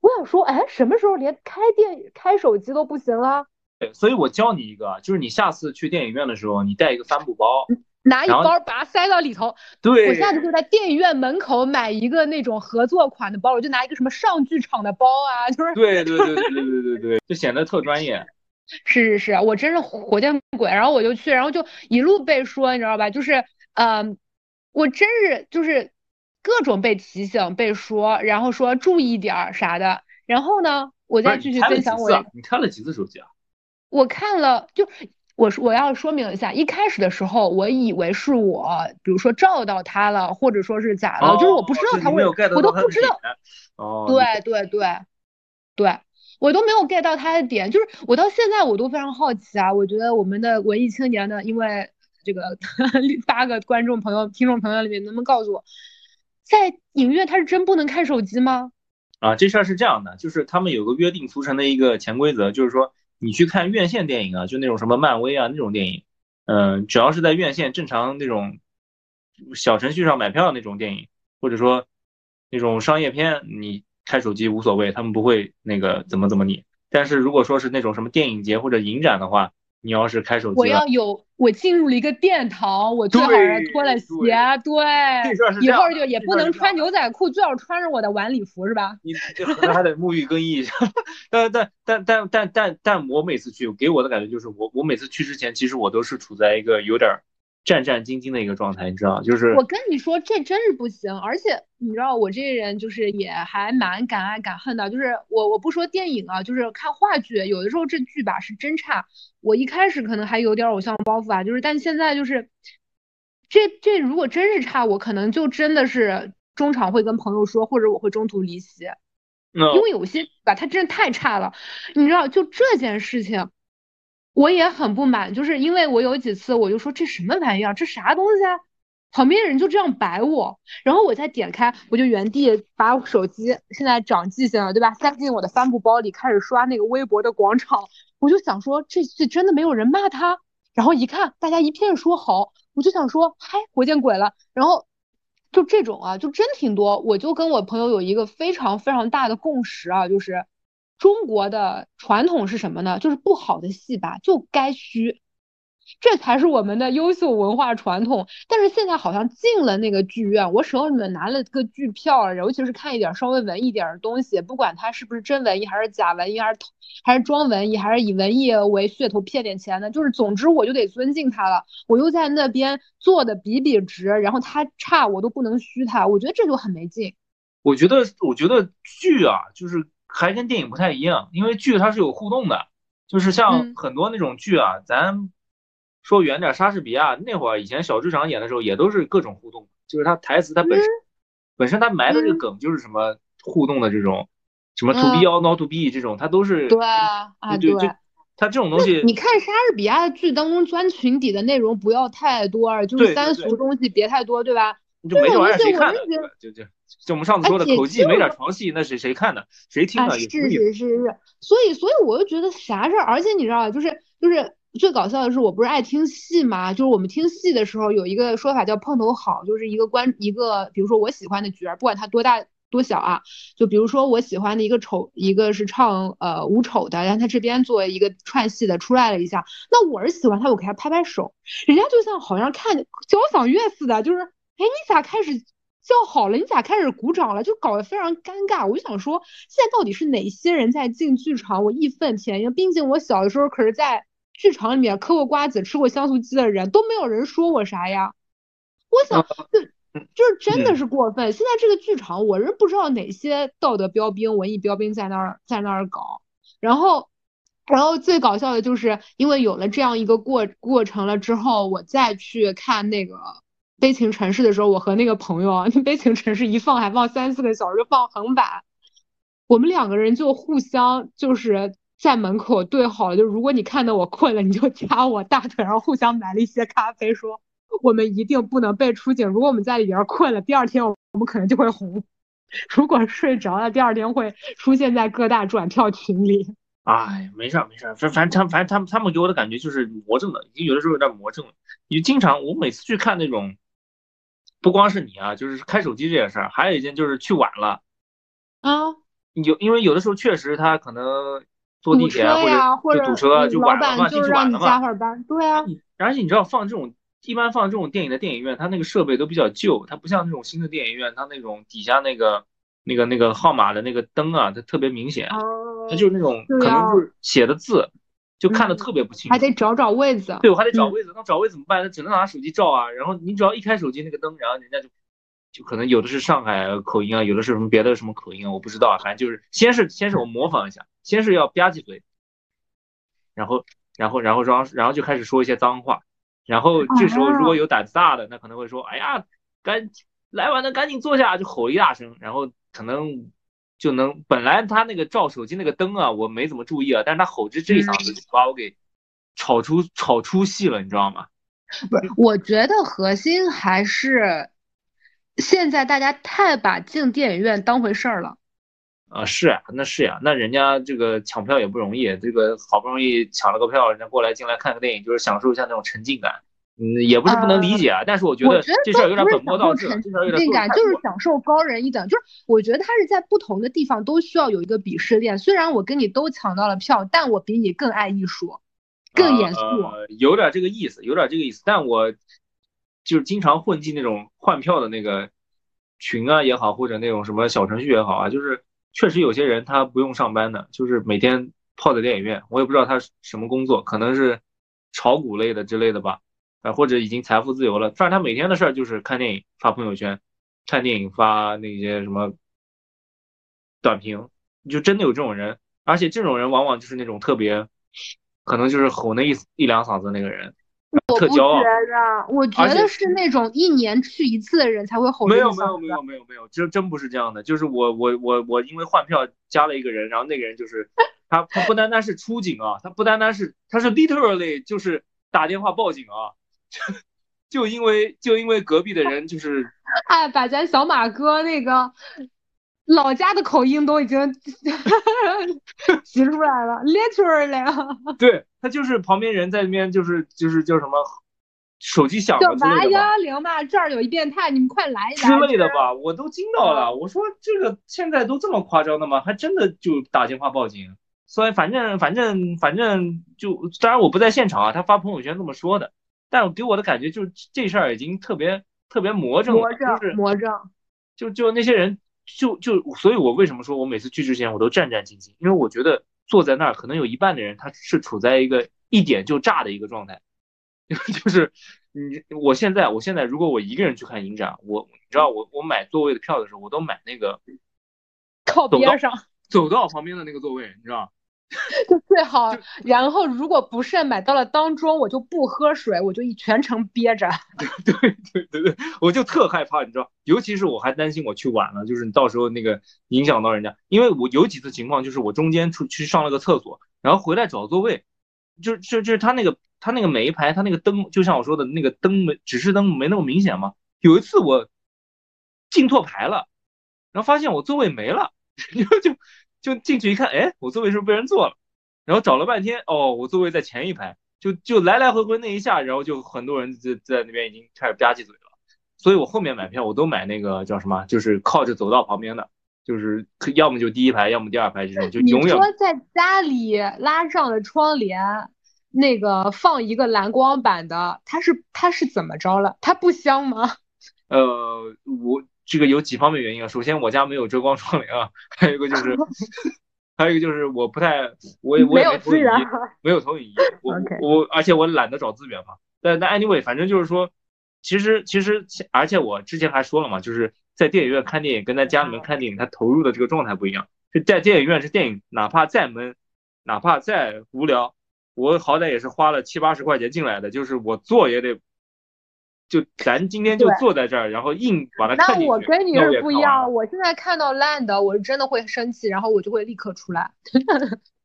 我想说，哎，什么时候连开电开手机都不行了？所以我教你一个就是你下次去电影院的时候你带一个帆布包拿一包把它塞到里头。对我下次就在电影院门口买一个那种合作款的包我就拿一个什么上剧场的包啊就是对对对对对对对就显得特专业。是是是我真是火箭鬼然后我就去然后就一路被说你知道吧？就是呃我真是就是各种被提醒被说然后说注意点儿啥的。然后呢我再继续分享我的？你看了几次手机啊？我看了，就我说我要说明一下，一开始的时候，我以为是我，比如说照到他了，或者说是假的，就是我不知道他会，我都不知道。哦，对对对对，我都没有 get 到他的点，就是我到现在我都非常好奇啊。我觉得我们的文艺青年呢，因为这个八个观众朋友、听众朋友里面，能不能告诉我，在影院他是真不能看手机吗？啊，这事儿是这样的，就是他们有个约定俗成的一个潜规则，就是说你去看院线电影啊，就那种什么漫威啊那种电影，嗯、只要是在院线正常那种小程序上买票的那种电影，或者说那种商业片，你开手机无所谓，他们不会那个怎么怎么你。但是如果说是那种什么电影节或者影展的话，你要是开手机我要，有，我进入了一个殿堂，我最好是脱了鞋，对，以后就也不能穿牛仔裤，最好穿着我的晚礼服，是吧？你这可能还得沐浴更衣一下。但但但但但但但我每次去，给我的感觉就是我我每次去之前，其实我都是处在一个有点儿战战兢兢的一个状态，你知道，就是我跟你说，这真是不行，而且你知道我这个人就是也还蛮敢爱敢恨的，就是我我不说电影啊，就是看话剧，有的时候这剧吧是真差，我一开始可能还有点偶像包袱啊，就是但现在就是这这如果真是差，我可能就真的是中场会跟朋友说，或者我会中途离席，那因为有些吧，它真的太差了，你知道，就这件事情。我也很不满，就是因为我有几次我就说这什么玩意儿，这啥东西啊？旁边人就这样摆我，然后我再点开，我就原地把手机现在长记性了，对吧？塞进我的帆布包里，开始刷那个微博的广场。我就想说，这次真的没有人骂他。然后一看，大家一片说好，我就想说，嗨，我见鬼了。然后就这种啊，就真挺多。我就跟我朋友有一个非常非常大的共识啊，就是中国的传统是什么呢？就是不好的戏吧，就该虚。这才是我们的优秀文化传统。但是现在好像进了那个剧院，我手里面拿了个剧票，尤其是看一点稍微文艺点的东西，不管它是不是真文艺，还是假文艺，还是还是装文艺，还是以文艺为噱头骗点钱的，就是总之我就得尊敬他了。我又在那边做的比比值，然后他差我都不能虚他，我觉得这就很没劲。我觉得我觉得剧啊，就是还跟电影不太一样，因为剧它是有互动的，就是像嗯。很多那种剧啊，咱说远点，莎士比亚那会儿以前小剧场演的时候也都是各种互动，就是他台词它本身、本身它埋的这个嗯。梗就是什么互动的这种，什么 to 嗯 be or not to be 这种，它都是对啊，啊对对就。它这种东西，你看莎士比亚的剧当中钻群底的内容不要太多，就是三对俗东西别太多，对吧？就没这玩意儿谁看呢？东西我对吧？就就就我们上次说的口技没点就床戏，那谁谁看的？谁听啊，呢？是也无意思。是是是，所以所以我就觉得啥事儿，而且你知道，就是就是最搞笑的是，我不是爱听戏嘛，就是我们听戏的时候有一个说法叫碰头好，就是一个关一个，比如说我喜欢的角儿，不管他多大多小啊，就比如说我喜欢的一个丑，一个是唱呃武丑的，然后他这边作为一个串戏的出来了一下，那我是喜欢他，我给他拍拍手，人家就像好像看交响乐似的，就是哎你咋开始叫好了，你咋开始鼓掌了？就搞得非常尴尬。我就想说，现在到底是哪些人在进剧场？我义愤填膺。毕竟我小的时候可是在剧场里面嗑过瓜子、吃过香酥鸡的人，都没有人说我啥呀。我想，就就是真的是过分。现在这个剧场，我是不知道哪些道德标兵、文艺标兵在那儿在那儿搞。然后，然后最搞笑的就是因为有了这样一个过过程了之后，我再去看那个。悲情城市的时候，我和那个朋友啊，悲情城市一放还放三四个小时，就放横版。我们两个人就互相就是在门口对好了，就如果你看到我困了，你就掐我大腿，然后互相买了一些咖啡，说我们一定不能被出警。如果我们在里边困了，第二天我们可能就会红；如果睡着了，第二天会出现在各大转票群里。哎，没事没事，反反正反正他们他们给我的感觉就是魔怔了，已经有的时候有点魔怔了。你经常我每次去看那种。不光是你啊，就是开手机这件事儿，还有一件就是去晚了啊。有因为有的时候确实他可能坐地铁或者堵车就晚了嘛，进去晚了嘛。对啊。而且你知道放这种一般放这种电影的电影院，它那个设备都比较旧，它不像那种新的电影院，它那种底下那个那个那个号码的那个灯啊，它特别明显，它就是那种可能就是写的字。就看的特别不清楚，还得找找位子。对，我还得找位子，那找位怎么办？那只能拿手机照啊。然后你只要一开手机那个灯，然后人家就就可能有的是上海口音啊，有的是什么别的什么口音啊，我不知道。反正就是先是先是我模仿一下，先是要吧唧嘴，然后然后然后然后然后就开始说一些脏话。然后这时候如果有胆子大的，那可能会说：“哎呀，赶来晚的赶紧坐下！”就吼一大声，然后可能。就能本来他那个照手机那个灯啊，我没怎么注意啊，但是他吼着这一嗓子就把我给吵出吵出戏了，你知道吗？不是，我觉得核心还是现在大家太把进电影院当回事儿了。啊，是啊，那是呀，那人家这个抢票也不容易，这个好不容易抢了个票，人家过来进来看个电影，就是享受一下那种沉浸感。嗯，也不是不能理解啊，但是我觉得这事儿有点本末倒置，这事儿有点感，就是享受高人一等。就是我觉得他是在不同的地方都需要有一个鄙视链。虽然我跟你都抢到了票，但我比你更爱艺术，更严肃。有点这个意思，有点这个意思。但我就是经常混进那种换票的那个群啊也好，或者那种什么小程序也好啊，就是确实有些人他不用上班的，就是每天泡在电影院。我也不知道他什么工作，可能是炒股类的之类的吧。啊，或者已经财富自由了，反正他每天的事儿就是看电影、发朋友圈，看电影发那些什么短评，就真的有这种人，而且这种人往往就是那种特别，可能就是吼那一一两嗓子那个人，特骄傲。我觉得，我觉得是那种一年去一次的人才会吼。没有没有没有没有没有，真真不是这样的，就是我我我我因为换票加了一个人，然后那个人就是他他不单单是出警啊，他不单单是他是 literally 就是打电话报警啊。就 就因为就因为隔壁的人就是，哎，把咱小马哥那个老家的口音都已经 挤出来了，literally。对他就是旁边人在那边就是就是叫什么，手机响了之类的幺幺零嘛，这儿有一变态，你们快来一之类的吧，我都惊到了。我说这个现在都这么夸张的吗？还真的就打电话报警。所以反正反正反正就当然我不在现场啊，他发朋友圈这么说的。但给我的感觉就是这事儿已经特别特别魔怔了，就是魔怔，就就那些人就就，所以我为什么说我每次去之前我都战战兢兢，因为我觉得坐在那儿可能有一半的人他是处在一个一点就炸的一个状态，就是你我现在我现在如果我一个人去看影展，我你知道我我买座位的票的时候，我都买那个靠边上走道旁边的那个座位，你知道。就最好，然后如果不慎买到了当中，我就不喝水，我就一全程憋着。对 对对对，我就特害怕，你知道，尤其是我还担心我去晚了，就是你到时候那个影响到人家，因为我有几次情况就是我中间出去上了个厕所，然后回来找座位，就就就是他那个他那个每一排他那个灯，就像我说的那个灯没指示灯没那么明显嘛。有一次我进错排了，然后发现我座位没了，就就。就进去一看，哎，我座位是不是被人坐了？然后找了半天，哦，我座位在前一排，就就来来回回那一下，然后就很多人在在那边已经开始吧唧嘴了。所以我后面买票我都买那个叫什么，就是靠着走道旁边的，就是要么就第一排，要么第二排这种，就永远。你说在家里拉上了窗帘，那个放一个蓝光版的，它是它是怎么着了？它不香吗？呃，我。这个有几方面原因啊。首先，我家没有遮光窗帘啊，还有一个就是，还有一个就是我不太，我也我也没投影仪，没有投影仪，我我而且我懒得找资源嘛。但但 anyway，反正就是说，其实其实而且我之前还说了嘛，就是在电影院看电影跟在家里面看电影，他投入的这个状态不一样。就在电影院是电影，哪怕再闷，哪怕再无聊，我好歹也是花了七八十块钱进来的，就是我坐也得。就咱今天就坐在这儿，然后硬把它看进去。那我跟你是不一样，我现在看到烂的，我是真的会生气，然后我就会立刻出来。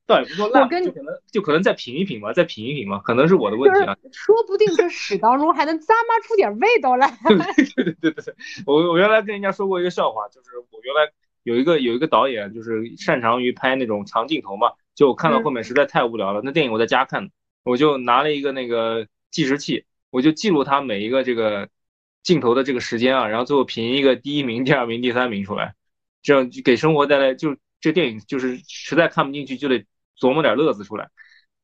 倒也不说 烂，就可能就可能再品一品吧，再品一品吧，可能是我的问题啊。说不定这屎当中还能咂摸出点味道来。对对对对对，我我原来跟人家说过一个笑话，就是我原来有一个有一个导演，就是擅长于拍那种长镜头嘛，就我看到后面实在太无聊了。那电影我在家看，我就拿了一个那个计时器。我就记录他每一个这个镜头的这个时间啊，然后最后评一个第一名、第二名、第三名出来，这样给生活带来就这电影就是实在看不进去就得琢磨点乐子出来。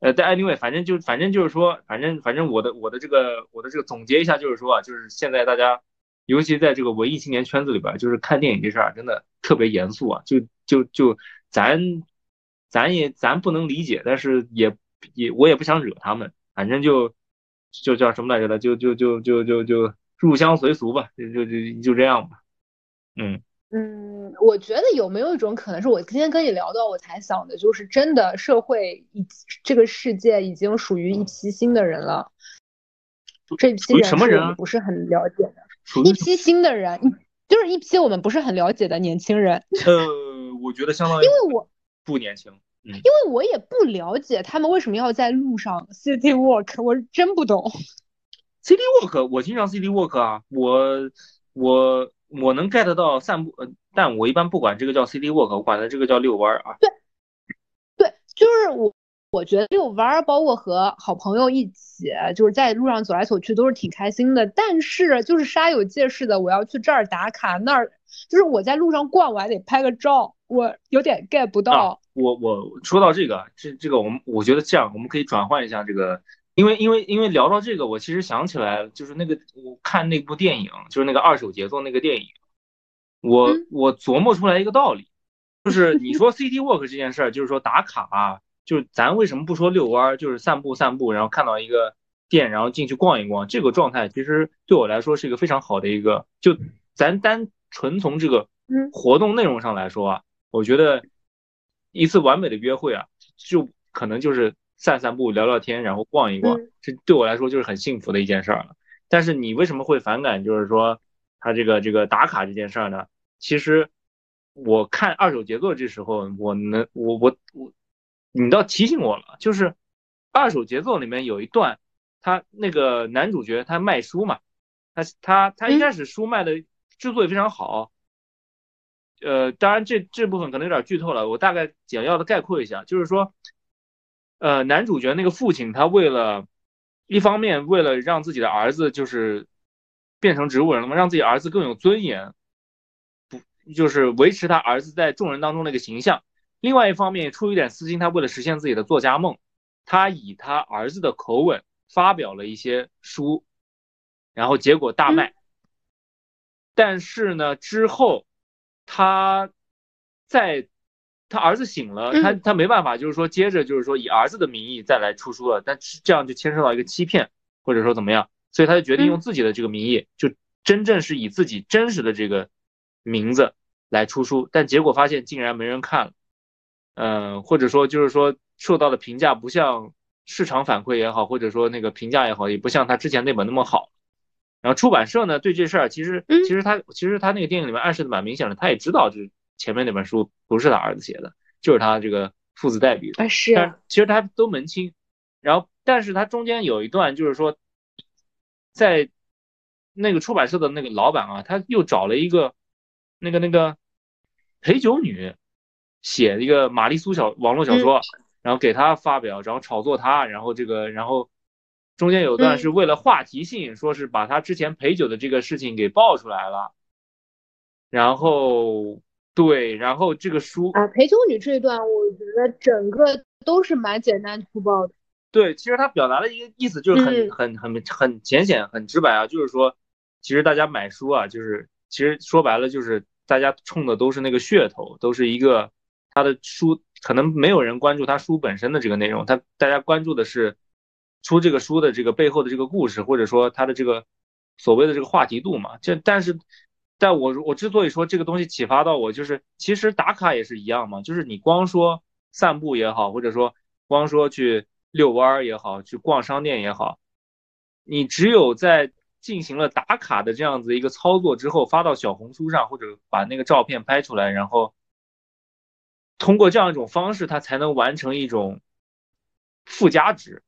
呃，但 anyway，反正就反正就是说，反正反正我的我的这个我的这个总结一下就是说啊，就是现在大家尤其在这个文艺青年圈子里边，就是看电影这事儿真的特别严肃啊，就就就咱咱也咱不能理解，但是也也我也不想惹他们，反正就。就叫什么来着的？就就就就就就入乡随俗吧，就就就就这样吧。嗯嗯，我觉得有没有一种可能是我今天跟你聊到，我才想的，就是真的社会一这个世界已经属于一批新的人了。这批人什么人？不是很了解的，一批新的人，就是一批我们不是很了解的年轻人。呃，我觉得相当于，因为我不年轻。因为我也不了解他们为什么要在路上 city walk，我真不懂。city walk，我经常 city walk 啊，我我我能 get 到散步，呃，但我一般不管这个叫 city walk，我管它这个叫遛弯儿啊。对，对，就是我我觉得遛弯儿，包括和好朋友一起，就是在路上走来走去都是挺开心的。但是就是煞有介事的，我要去这儿打卡，那儿就是我在路上逛，我还得拍个照，我有点 get 不到。我我说到这个，这这个我们我觉得这样，我们可以转换一下这个，因为因为因为聊到这个，我其实想起来，就是那个我看那部电影，就是那个二手杰作那个电影，我我琢磨出来一个道理，就是 你说 City Walk 这件事儿，就是说打卡啊，就是咱为什么不说遛弯儿，就是散步散步，然后看到一个店，然后进去逛一逛，这个状态其实对我来说是一个非常好的一个，就咱单纯从这个活动内容上来说啊，我觉得。一次完美的约会啊，就可能就是散散步、聊聊天，然后逛一逛，这对我来说就是很幸福的一件事儿了。但是你为什么会反感？就是说他这个这个打卡这件事儿呢？其实我看二手杰作这时候，我能我我我，你倒提醒我了，就是二手杰作里面有一段，他那个男主角他卖书嘛，他他他一开始书卖的制作也非常好。呃，当然这这部分可能有点剧透了，我大概简要的概括一下，就是说，呃，男主角那个父亲，他为了一方面为了让自己的儿子就是变成植物人了嘛，让自己儿子更有尊严，不就是维持他儿子在众人当中那个形象；另外一方面出于一点私心，他为了实现自己的作家梦，他以他儿子的口吻发表了一些书，然后结果大卖，但是呢之后。他在他儿子醒了，他他没办法，就是说接着就是说以儿子的名义再来出书了，但是这样就牵涉到一个欺骗，或者说怎么样，所以他就决定用自己的这个名义，就真正是以自己真实的这个名字来出书，但结果发现竟然没人看了，嗯，或者说就是说受到的评价不像市场反馈也好，或者说那个评价也好，也不像他之前那本那么好。然后出版社呢，对这事儿其实其实他其实他那个电影里面暗示的蛮明显的，他也知道就是前面那本书不是他儿子写的，就是他这个父子代笔。啊是。但其实他都门清。然后，但是他中间有一段就是说，在那个出版社的那个老板啊，他又找了一个那个那个陪酒女写一个玛丽苏小网络小说，然后给他发表，然后炒作他，然后这个然后。中间有段是为了话题性，说是把他之前陪酒的这个事情给爆出来了，然后对，然后这个书啊，陪酒女这一段，我觉得整个都是蛮简单粗暴的。对，其实他表达的一个意思就是很很很很浅显、很直白啊，就是说，其实大家买书啊，就是其实说白了就是大家冲的都是那个噱头，都是一个他的书，可能没有人关注他书本身的这个内容，他大家关注的是出这个书的这个背后的这个故事，或者说他的这个所谓的这个话题度嘛。这但是，但我我之所以说这个东西启发到我，就是其实打卡也是一样嘛，就是你光说散步也好，或者说光说去遛弯儿也好，去逛商店也好。你只有在进行了打卡的这样子一个操作之后，发到小红书上，或者把那个照片拍出来，然后通过这样一种方式，它才能完成一种附加值。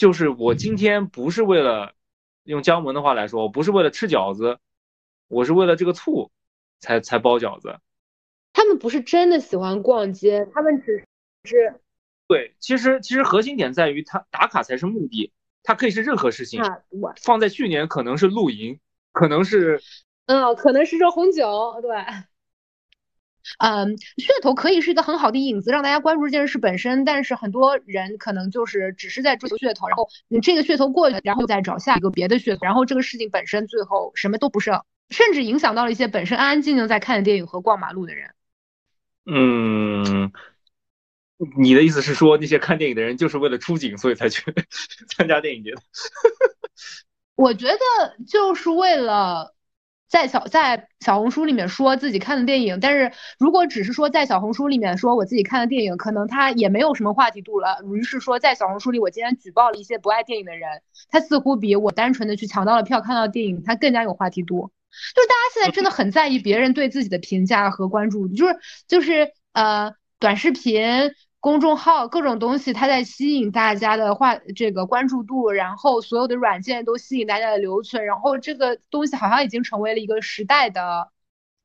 就是我今天不是为了用姜文的话来说，我不是为了吃饺子，我是为了这个醋才才包饺子。他们不是真的喜欢逛街，他们只是。对，其实其实核心点在于，他打卡才是目的，它可以是任何事情。放在去年可能是露营，可能是，嗯，可能是热红酒。对，嗯，噱头可以是一个很好的引子，让大家关注这件事本身。但是很多人可能就是只是在追求噱头，然后你这个噱头过去，然后再找下一个别的噱头，然后这个事情本身最后什么都不剩，甚至影响到了一些本身安安静静在看电影和逛马路的人。嗯。你的意思是说，那些看电影的人就是为了出景，所以才去 参加电影节的？我觉得就是为了在小在小红书里面说自己看的电影，但是如果只是说在小红书里面说我自己看的电影，可能他也没有什么话题度了。于是说，在小红书里，我今天举报了一些不爱电影的人，他似乎比我单纯的去抢到了票看到电影，他更加有话题度。就是大家现在真的很在意别人对自己的评价和关注，就是就是呃短视频。公众号各种东西，它在吸引大家的话，这个关注度，然后所有的软件都吸引大家的留存，然后这个东西好像已经成为了一个时代的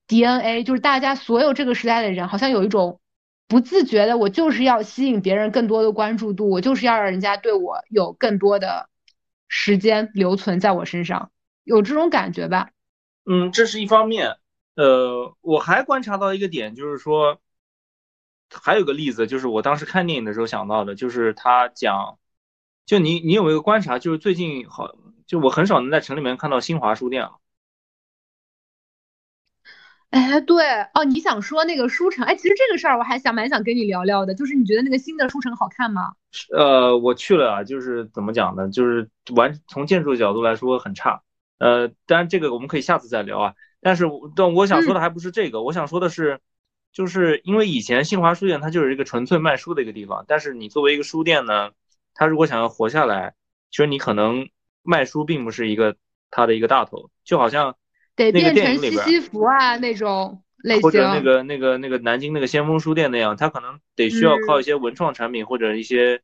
DNA，就是大家所有这个时代的人，好像有一种不自觉的，我就是要吸引别人更多的关注度，我就是要让人家对我有更多的时间留存在我身上，有这种感觉吧？嗯，这是一方面。呃，我还观察到一个点，就是说。还有个例子，就是我当时看电影的时候想到的，就是他讲，就你你有没有观察，就是最近好，就我很少能在城里面看到新华书店了。哎，对哦，你想说那个书城？哎，其实这个事儿我还想蛮想跟你聊聊的，就是你觉得那个新的书城好看吗？呃，我去了啊，就是怎么讲呢？就是完从建筑角度来说很差。呃，当然这个我们可以下次再聊啊。但是但我想说的还不是这个，我想说的是。就是因为以前新华书店它就是一个纯粹卖书的一个地方，但是你作为一个书店呢，它如果想要活下来，其实你可能卖书并不是一个它的一个大头，就好像得变成西西弗啊那种类型，或者那个那个那个南京那个先锋书店那样，它可能得需要靠一些文创产品或者一些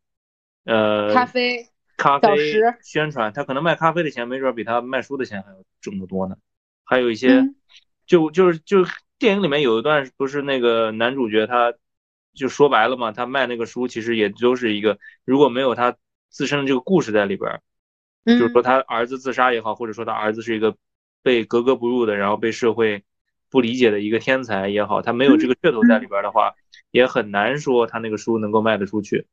呃咖啡咖啡宣传，它可能卖咖啡的钱没准比他卖书的钱还要挣得多呢，还有一些就就是就。电影里面有一段不是那个男主角，他就说白了嘛，他卖那个书其实也都是一个，如果没有他自身的这个故事在里边，就是说他儿子自杀也好，或者说他儿子是一个被格格不入的，然后被社会不理解的一个天才也好，他没有这个噱头在里边的话，也很难说他那个书能够卖得出去。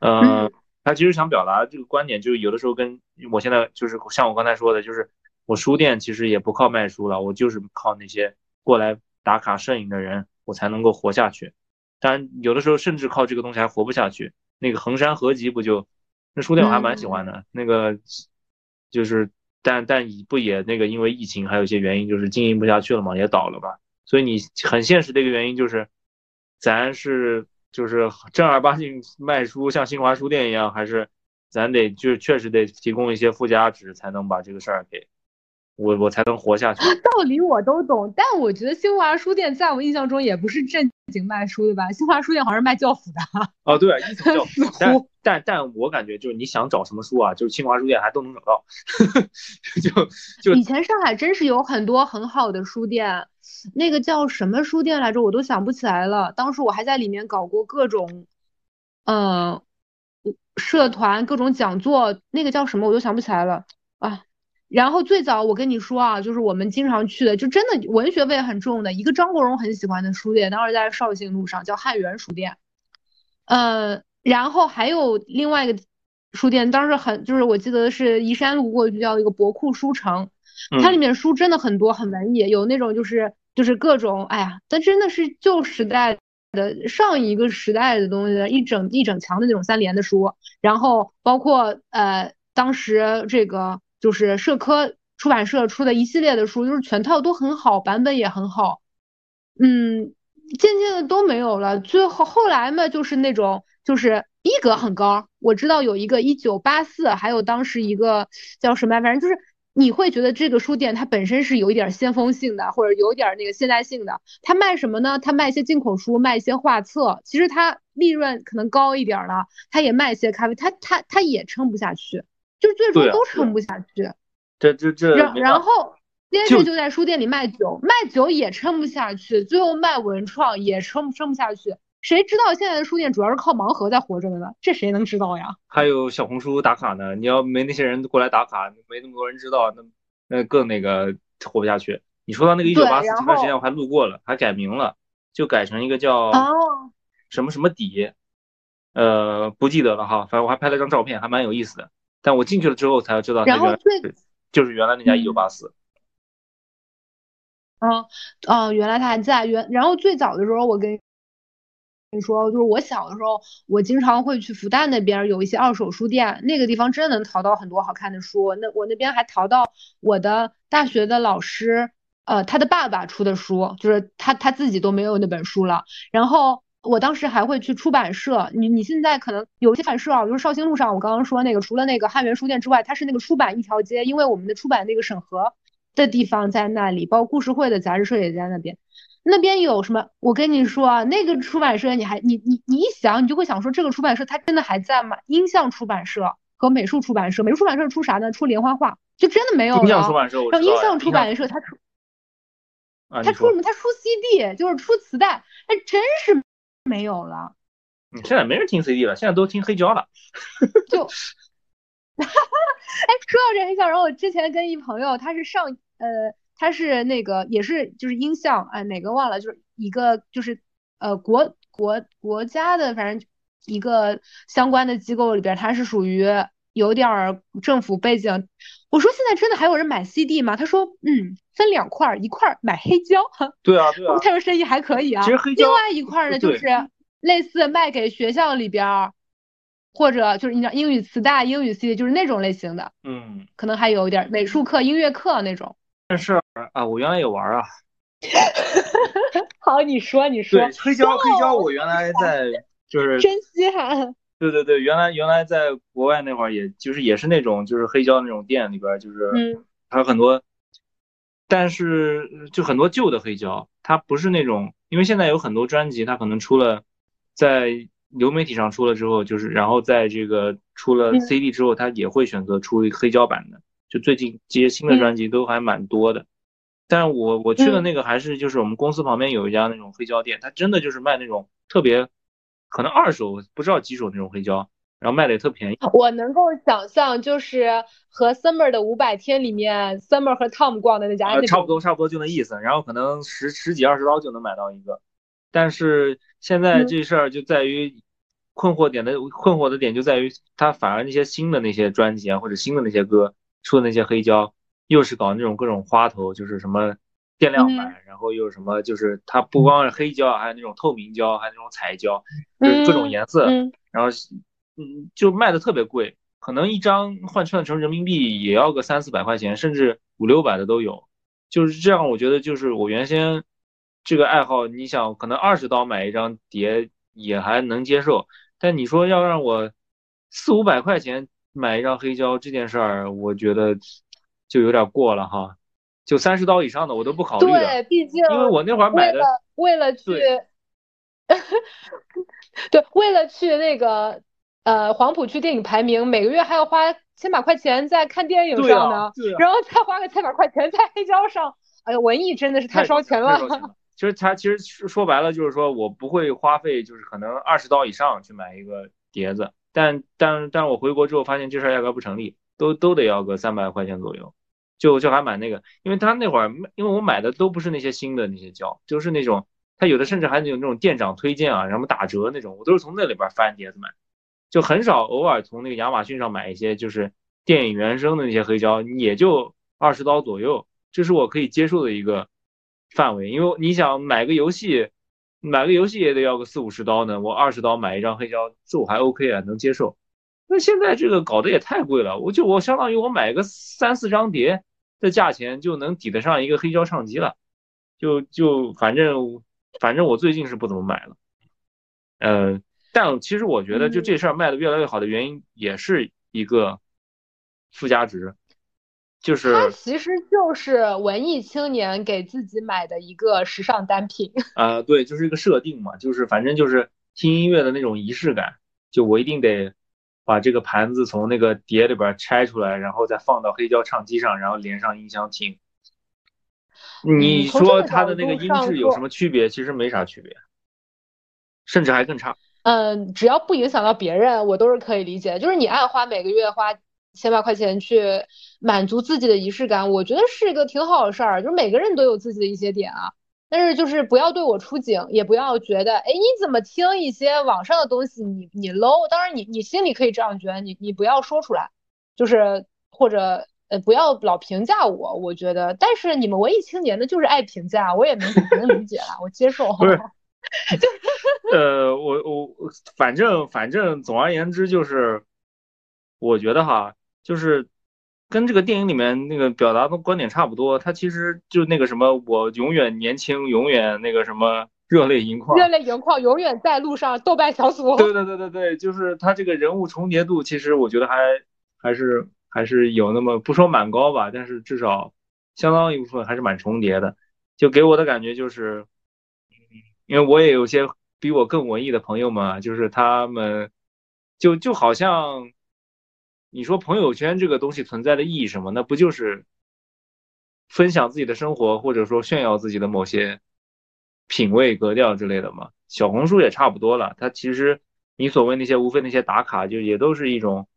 嗯，他其实想表达这个观点，就是有的时候跟我现在就是像我刚才说的，就是我书店其实也不靠卖书了，我就是靠那些过来。打卡摄影的人，我才能够活下去。当然，有的时候甚至靠这个东西还活不下去。那个衡山合集不就那书店我还蛮喜欢的。那个就是，但但不也那个因为疫情还有一些原因，就是经营不下去了嘛，也倒了嘛。所以你很现实的一个原因就是，咱是就是正儿八经卖书，像新华书店一样，还是咱得就确实得提供一些附加值，才能把这个事儿给。我我才能活下去。道理我都懂，但我觉得新华书店在我印象中也不是正经卖书的吧？新华书店好像是卖教辅的。哦，对，一 层教辅。但但但我感觉就是你想找什么书啊，就是新华书店还都能找到。就就以前上海真是有很多很好的书店，那个叫什么书店来着？我都想不起来了。当时我还在里面搞过各种，嗯，社团各种讲座，那个叫什么我都想不起来了啊。然后最早我跟你说啊，就是我们经常去的，就真的文学味很重的一个张国荣很喜欢的书店，当时在绍兴路上叫汉源书店。呃，然后还有另外一个书店，当时很就是我记得是宜山路过去叫一个博库书城，它里面书真的很多，很文艺，有那种就是就是各种，哎呀，它真的是旧时代的上一个时代的东西，一整一整墙的那种三联的书，然后包括呃当时这个就是社科出版社出的一系列的书，就是全套都很好，版本也很好，嗯。渐渐的都没有了，最后后来嘛，就是那种就是逼格很高。我知道有一个一九八四，还有当时一个叫什么，反正就是你会觉得这个书店它本身是有一点先锋性的，或者有点那个现代性的。它卖什么呢？它卖一些进口书，卖一些画册。其实它利润可能高一点了，它也卖一些咖啡，它它它也撑不下去，就最终都撑不下去。这这这。然然后。接着就在书店里卖酒，卖酒也撑不下去，最后卖文创也撑撑不下去。谁知道现在的书店主要是靠盲盒在活着的呢？这谁能知道呀？还有小红书打卡呢，你要没那些人过来打卡，没那么多人知道，那那更那个活不下去。你说到那个一九八四，前段时间我还路过了，还改名了，就改成一个叫什么什么底，呃，不记得了哈，反正我还拍了张照片，还蛮有意思的。但我进去了之后才知道，然后最就是原来那家一九八四。嗯，哦，原来他还在原，然后最早的时候，我跟你说，就是我小的时候，我经常会去复旦那边有一些二手书店，那个地方真的能淘到很多好看的书。那我那边还淘到我的大学的老师，呃，他的爸爸出的书，就是他他自己都没有那本书了。然后我当时还会去出版社，你你现在可能有些出版社啊，就是绍兴路上我刚刚说那个，除了那个汉源书店之外，它是那个出版一条街，因为我们的出版那个审核。的地方在那里，包括故事会的杂志社也在那边。那边有什么？我跟你说啊，那个出版社，你还你你你一想，你就会想说，这个出版社它真的还在吗？音像出版社和美术出版社，美术出版社出啥呢？出连环画，就真的没有了。音像出版社，然后音像出版社它出，它出什么？它出 CD，就是出磁带，那真是没有了。现在没人听 CD 了，现在都听黑胶了。就。哈哈，哎，说到这黑胶，然后我之前跟一朋友，他是上，呃，他是那个也是就是音像，哎，哪个忘了，就是一个就是呃国国国家的，反正一个相关的机构里边，他是属于有点政府背景。我说现在真的还有人买 CD 吗？他说，嗯，分两块儿，一块儿买黑胶。对啊，对啊。他说生意还可以啊。其实黑胶。另外一块呢，就是类似卖给学校里边儿。或者就是你知道英语磁带、英语 CD，就是那种类型的，嗯，可能还有一点美术课、音乐课那种。但是啊，我原来也玩啊。好，你说你说。对，黑胶黑胶，我原来 在就是真稀罕。对对对，原来原来在国外那会儿，也就是也是那种就是黑胶那种店里边，就是嗯，还有很多，但是就很多旧的黑胶，它不是那种，因为现在有很多专辑，它可能出了在。流媒体上出了之后，就是然后在这个出了 CD 之后，它也会选择出黑胶版的。就最近这些新的专辑都还蛮多的，但是我我去的那个还是就是我们公司旁边有一家那种黑胶店，它真的就是卖那种特别可能二手不知道几手那种黑胶，然后卖的也特便宜。我能够想象，就是和 Summer 的五百天里面，Summer 和 Tom 逛的那家，差不多差不多就那意思。然后可能十十几二十刀就能买到一个，但是现在这事儿就在于。困惑点的困惑的点就在于，他反而那些新的那些专辑啊，或者新的那些歌出的那些黑胶，又是搞那种各种花头，就是什么电量版，然后又什么，就是它不光是黑胶，还有那种透明胶，还有那种彩胶，就是各种颜色，然后嗯，就卖的特别贵，可能一张换算成人民币也要个三四百块钱，甚至五六百的都有。就是这样，我觉得就是我原先这个爱好，你想可能二十刀买一张碟也还能接受。但你说要让我四五百块钱买一张黑胶这件事儿，我觉得就有点过了哈。就三十刀以上的我都不考虑对，毕竟因为我那会儿买的为了去，对，为了去那个呃黄浦区电影排名，每个月还要花千把块钱在看电影上呢，然后再花个千把块钱在黑胶上，哎呀，文艺真的是太烧钱了。其实他其实说白了就是说我不会花费，就是可能二十刀以上去买一个碟子，但但但我回国之后发现这事儿压根不成立，都都得要个三百块钱左右，就就还买那个，因为他那会儿因为我买的都不是那些新的那些胶，就是那种他有的甚至还有那种店长推荐啊，什么打折那种，我都是从那里边翻碟子买，就很少偶尔从那个亚马逊上买一些就是电影原声的那些黑胶，也就二十刀左右，这是我可以接受的一个范围。因为你想买个游戏，买个游戏也得要个四五十刀呢，我二十刀买一张黑胶，这我还 OK 啊，能接受。那现在这个搞得也太贵了，我就我相当于我买个三四张碟的价钱就能抵得上一个黑胶唱机了，就就反正反正我最近是不怎么买了，呃，但其实我觉得就这事儿卖的越来越好的原因也是一个附加值，就是它其实就是文艺青年给自己买的一个时尚单品 啊，对，就是一个设定嘛，就是反正就是听音乐的那种仪式感，就我一定得。把这个盘子从那个碟里边拆出来，然后再放到黑胶唱机上，然后连上音箱听。你说它的那个音质有什么区别？其实没啥区别，甚至还更差。嗯，只要不影响到别人，我都是可以理解。就是你爱花每个月花千把块钱去满足自己的仪式感，我觉得是一个挺好的事儿。就是每个人都有自己的一些点啊。但是就是不要对我出警，也不要觉得，哎，你怎么听一些网上的东西，你你 low。当然你你心里可以这样觉得，你你不要说出来，就是或者呃不要老评价我，我觉得。但是你们文艺青年的就是爱评价，我也能能理解了，我接受。不是，呃，我我反正反正总而言之就是，我觉得哈，就是。跟这个电影里面那个表达的观点差不多，他其实就那个什么，我永远年轻，永远那个什么热泪盈眶，热泪盈眶，永远在路上。豆瓣小组，对对对对对，就是他这个人物重叠度，其实我觉得还还是还是有那么不说蛮高吧，但是至少相当一部分还是蛮重叠的。就给我的感觉就是，因为我也有些比我更文艺的朋友嘛，就是他们就就好像。你说朋友圈这个东西存在的意义什么？那不就是分享自己的生活，或者说炫耀自己的某些品味、格调之类的吗？小红书也差不多了，它其实你所谓那些无非那些打卡，就也都是一种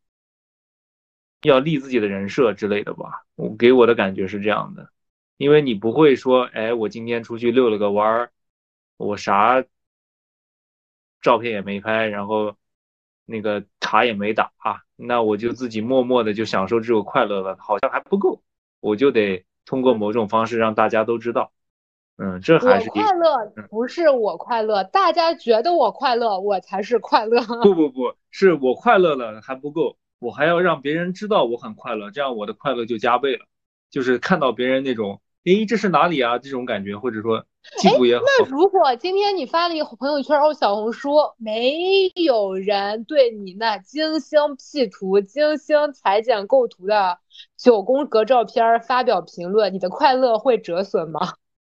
要立自己的人设之类的吧。我给我的感觉是这样的，因为你不会说，哎，我今天出去遛了个弯儿，我啥照片也没拍，然后。那个卡也没打啊，那我就自己默默的就享受这种快乐了，好像还不够，我就得通过某种方式让大家都知道，嗯，这还是快乐，不是我快乐，大家觉得我快乐，我才是快乐。不不不是我快乐了还不够，我还要让别人知道我很快乐，这样我的快乐就加倍了，就是看到别人那种。诶，这是哪里啊？这种感觉，或者说。那如果今天你发了一个朋友圈或小红书，没有人对你那精心 P 图、精心裁剪构图的九宫格照片发表评论，你的快乐会折损吗？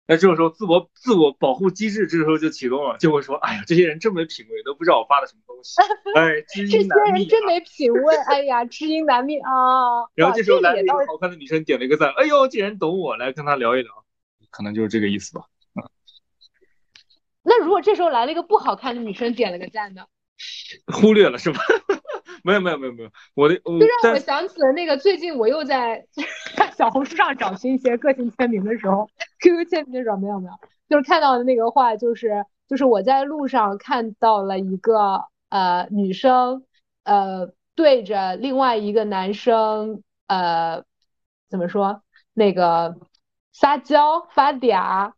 那这个时候，自我自我保护机制这个时候就启动了，就会说：“哎呀，这些人真没品位，都不知道我发的什么东西。”哎，知音难觅。这些人真没品位，哎呀，知音难觅啊！然后这时候来了一个好看的女生，点了一个赞，哎呦，这人懂我，来跟他聊一聊，可能就是这个意思吧。嗯。那如果这时候来了一个不好看的女生，点了个赞呢？忽略了是吧？没有没有没有没有，我的就让我想起了那个最近我又在 小红书上找寻一些个性签名的时候，QQ 签名的时候没有没有，就是看到的那个话，就是就是我在路上看到了一个呃女生呃对着另外一个男生呃怎么说那个撒娇发嗲。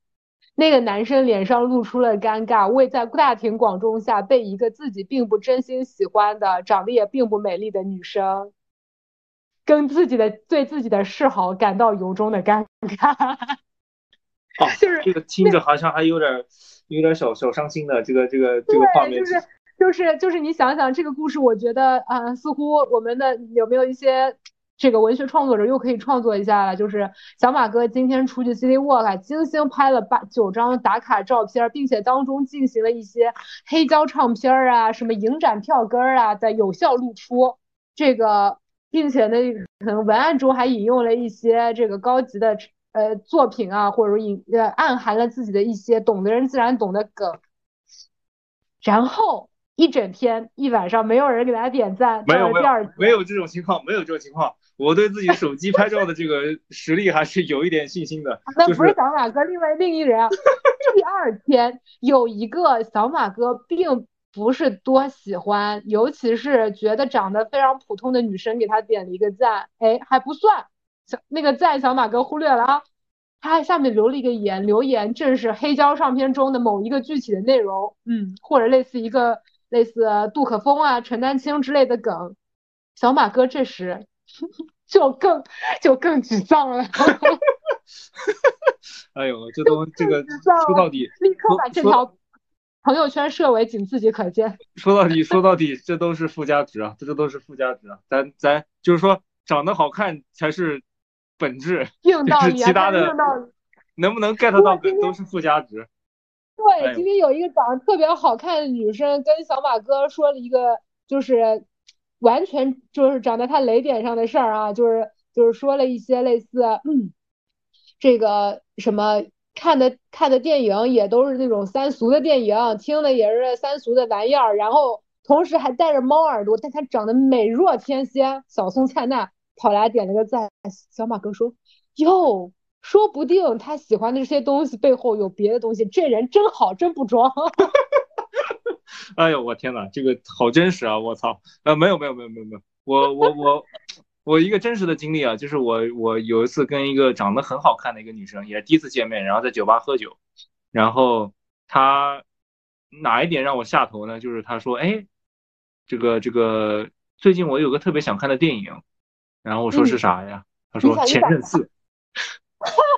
那个男生脸上露出了尴尬，为在大庭广众下被一个自己并不真心喜欢的、长得也并不美丽的女生，跟自己的对自己的示好感到由衷的尴尬。哦，就是这个听着好像还有点有点小小伤心的这个这个这个画面。就是就是就是你想想这个故事，我觉得啊，似乎我们的有没有一些。这个文学创作者又可以创作一下了，就是小马哥今天出去 City Walk，精心拍了八九张打卡照片，并且当中进行了一些黑胶唱片啊、什么影展票根啊的有效露出。这个，并且呢，可能文案中还引用了一些这个高级的呃作品啊，或者说引呃暗含了自己的一些懂的人自然懂的梗，然后。一整天一晚上没有人给他点赞，没有没有没有这种情况，没有这种情况。我对自己手机拍照的这个实力还是有一点信心的。那不是小马哥，另外另一人。第二天有一个小马哥并不是多喜欢，尤其是觉得长得非常普通的女生给他点了一个赞，哎，还不算，小那个赞小马哥忽略了啊，他还下面留了一个言，留言正是黑胶唱片中的某一个具体的内容，嗯，或者类似一个类似杜可风啊、陈丹青之类的梗，小马哥这时 就更就更沮丧了。哎呦，这都这个说到底，立刻把这条朋友圈设为仅自己可见。说到底，说到底，这都是附加值啊，这都是附加值啊。咱咱就是说，长得好看才是本质，硬道理，其他的能不能 get 到都是附加值。对，今天有一个长得特别好看的女生跟小马哥说了一个，就是完全就是长在他雷点上的事儿啊，就是就是说了一些类似，嗯。这个什么看的看的电影也都是那种三俗的电影，听的也是三俗的玩意儿，然后同时还带着猫耳朵，但他长得美若天仙，小松菜奈跑来点了个赞。小马哥说：“哟，说不定他喜欢的这些东西背后有别的东西，这人真好，真不装。” 哎呦，我天哪，这个好真实啊！我操，呃，没有没有没有没有没有，我我我。我一个真实的经历啊，就是我我有一次跟一个长得很好看的一个女生，也是第一次见面，然后在酒吧喝酒，然后她哪一点让我下头呢？就是她说，哎，这个这个最近我有个特别想看的电影，然后我说是啥呀？她说《前任四》，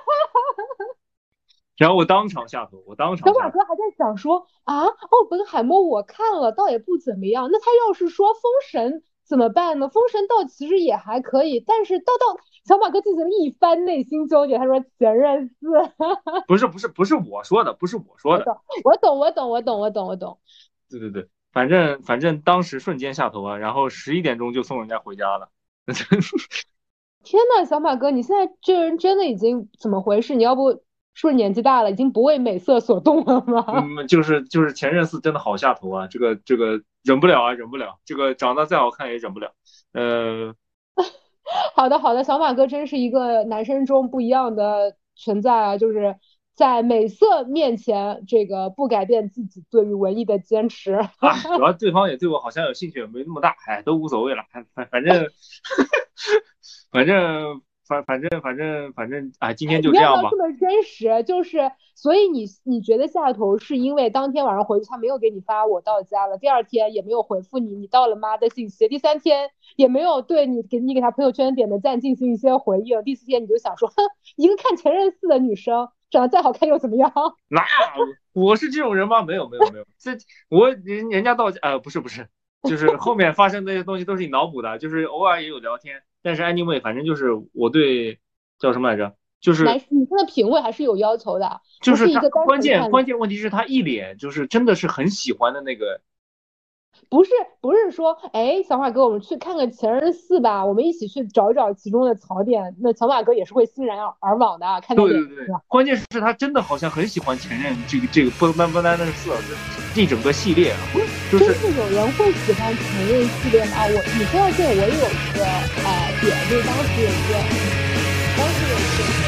然后我当场下头，我当场。小马哥还在想说啊，奥本海默我看了，倒也不怎么样。那他要是说《封神》？怎么办呢？封神倒其实也还可以，但是到到小马哥进行了一番内心纠结，他说前任四，不是不是不是我说的，不是我说的，我懂我懂我懂我懂我懂，对对对，反正反正当时瞬间下头啊，然后十一点钟就送人家回家了。天呐，小马哥，你现在这人真的已经怎么回事？你要不？是不是年纪大了，已经不为美色所动了吗？嗯，就是就是前任四真的好下头啊，这个这个忍不了啊，忍不了，这个长得再好看也忍不了。呃，好的好的，小马哥真是一个男生中不一样的存在啊，就是在美色面前，这个不改变自己对于文艺的坚持。啊，主要对方也对我好像有兴趣，没那么大，哎，都无所谓了，反反正 反正。反反正反正反正啊，今天就这样吧。这么真实，就是所以你你觉得下头是因为当天晚上回去他没有给你发我到家了，第二天也没有回复你你到了吗的信息，第三天也没有对你给你给他朋友圈点的赞进行一些回应，第四天你就想说，哼，一个看前任四的女生长得再好看又怎么样？那我是这种人吗？没有没有没有，这我人人家到家呃不是不是，就是后面发生那些东西都是你脑补的，就是偶尔也有聊天。但是 anyway，反正就是我对叫什么来着，就是女生的品味还是有要求的，就是一个关键关键问题是他一脸就是真的是很喜欢的那个。不是不是说，哎，小马哥，我们去看看《前任四》吧，我们一起去找一找其中的槽点。那小马哥也是会欣然而往的，看对对对，关键是他真的好像很喜欢《前任》这个这个不单不单的四，这整个系列，就是真是有人会喜欢《前任》系列吗？我你说到这，我也有一个呃姐就当姐姐，当时我情绪。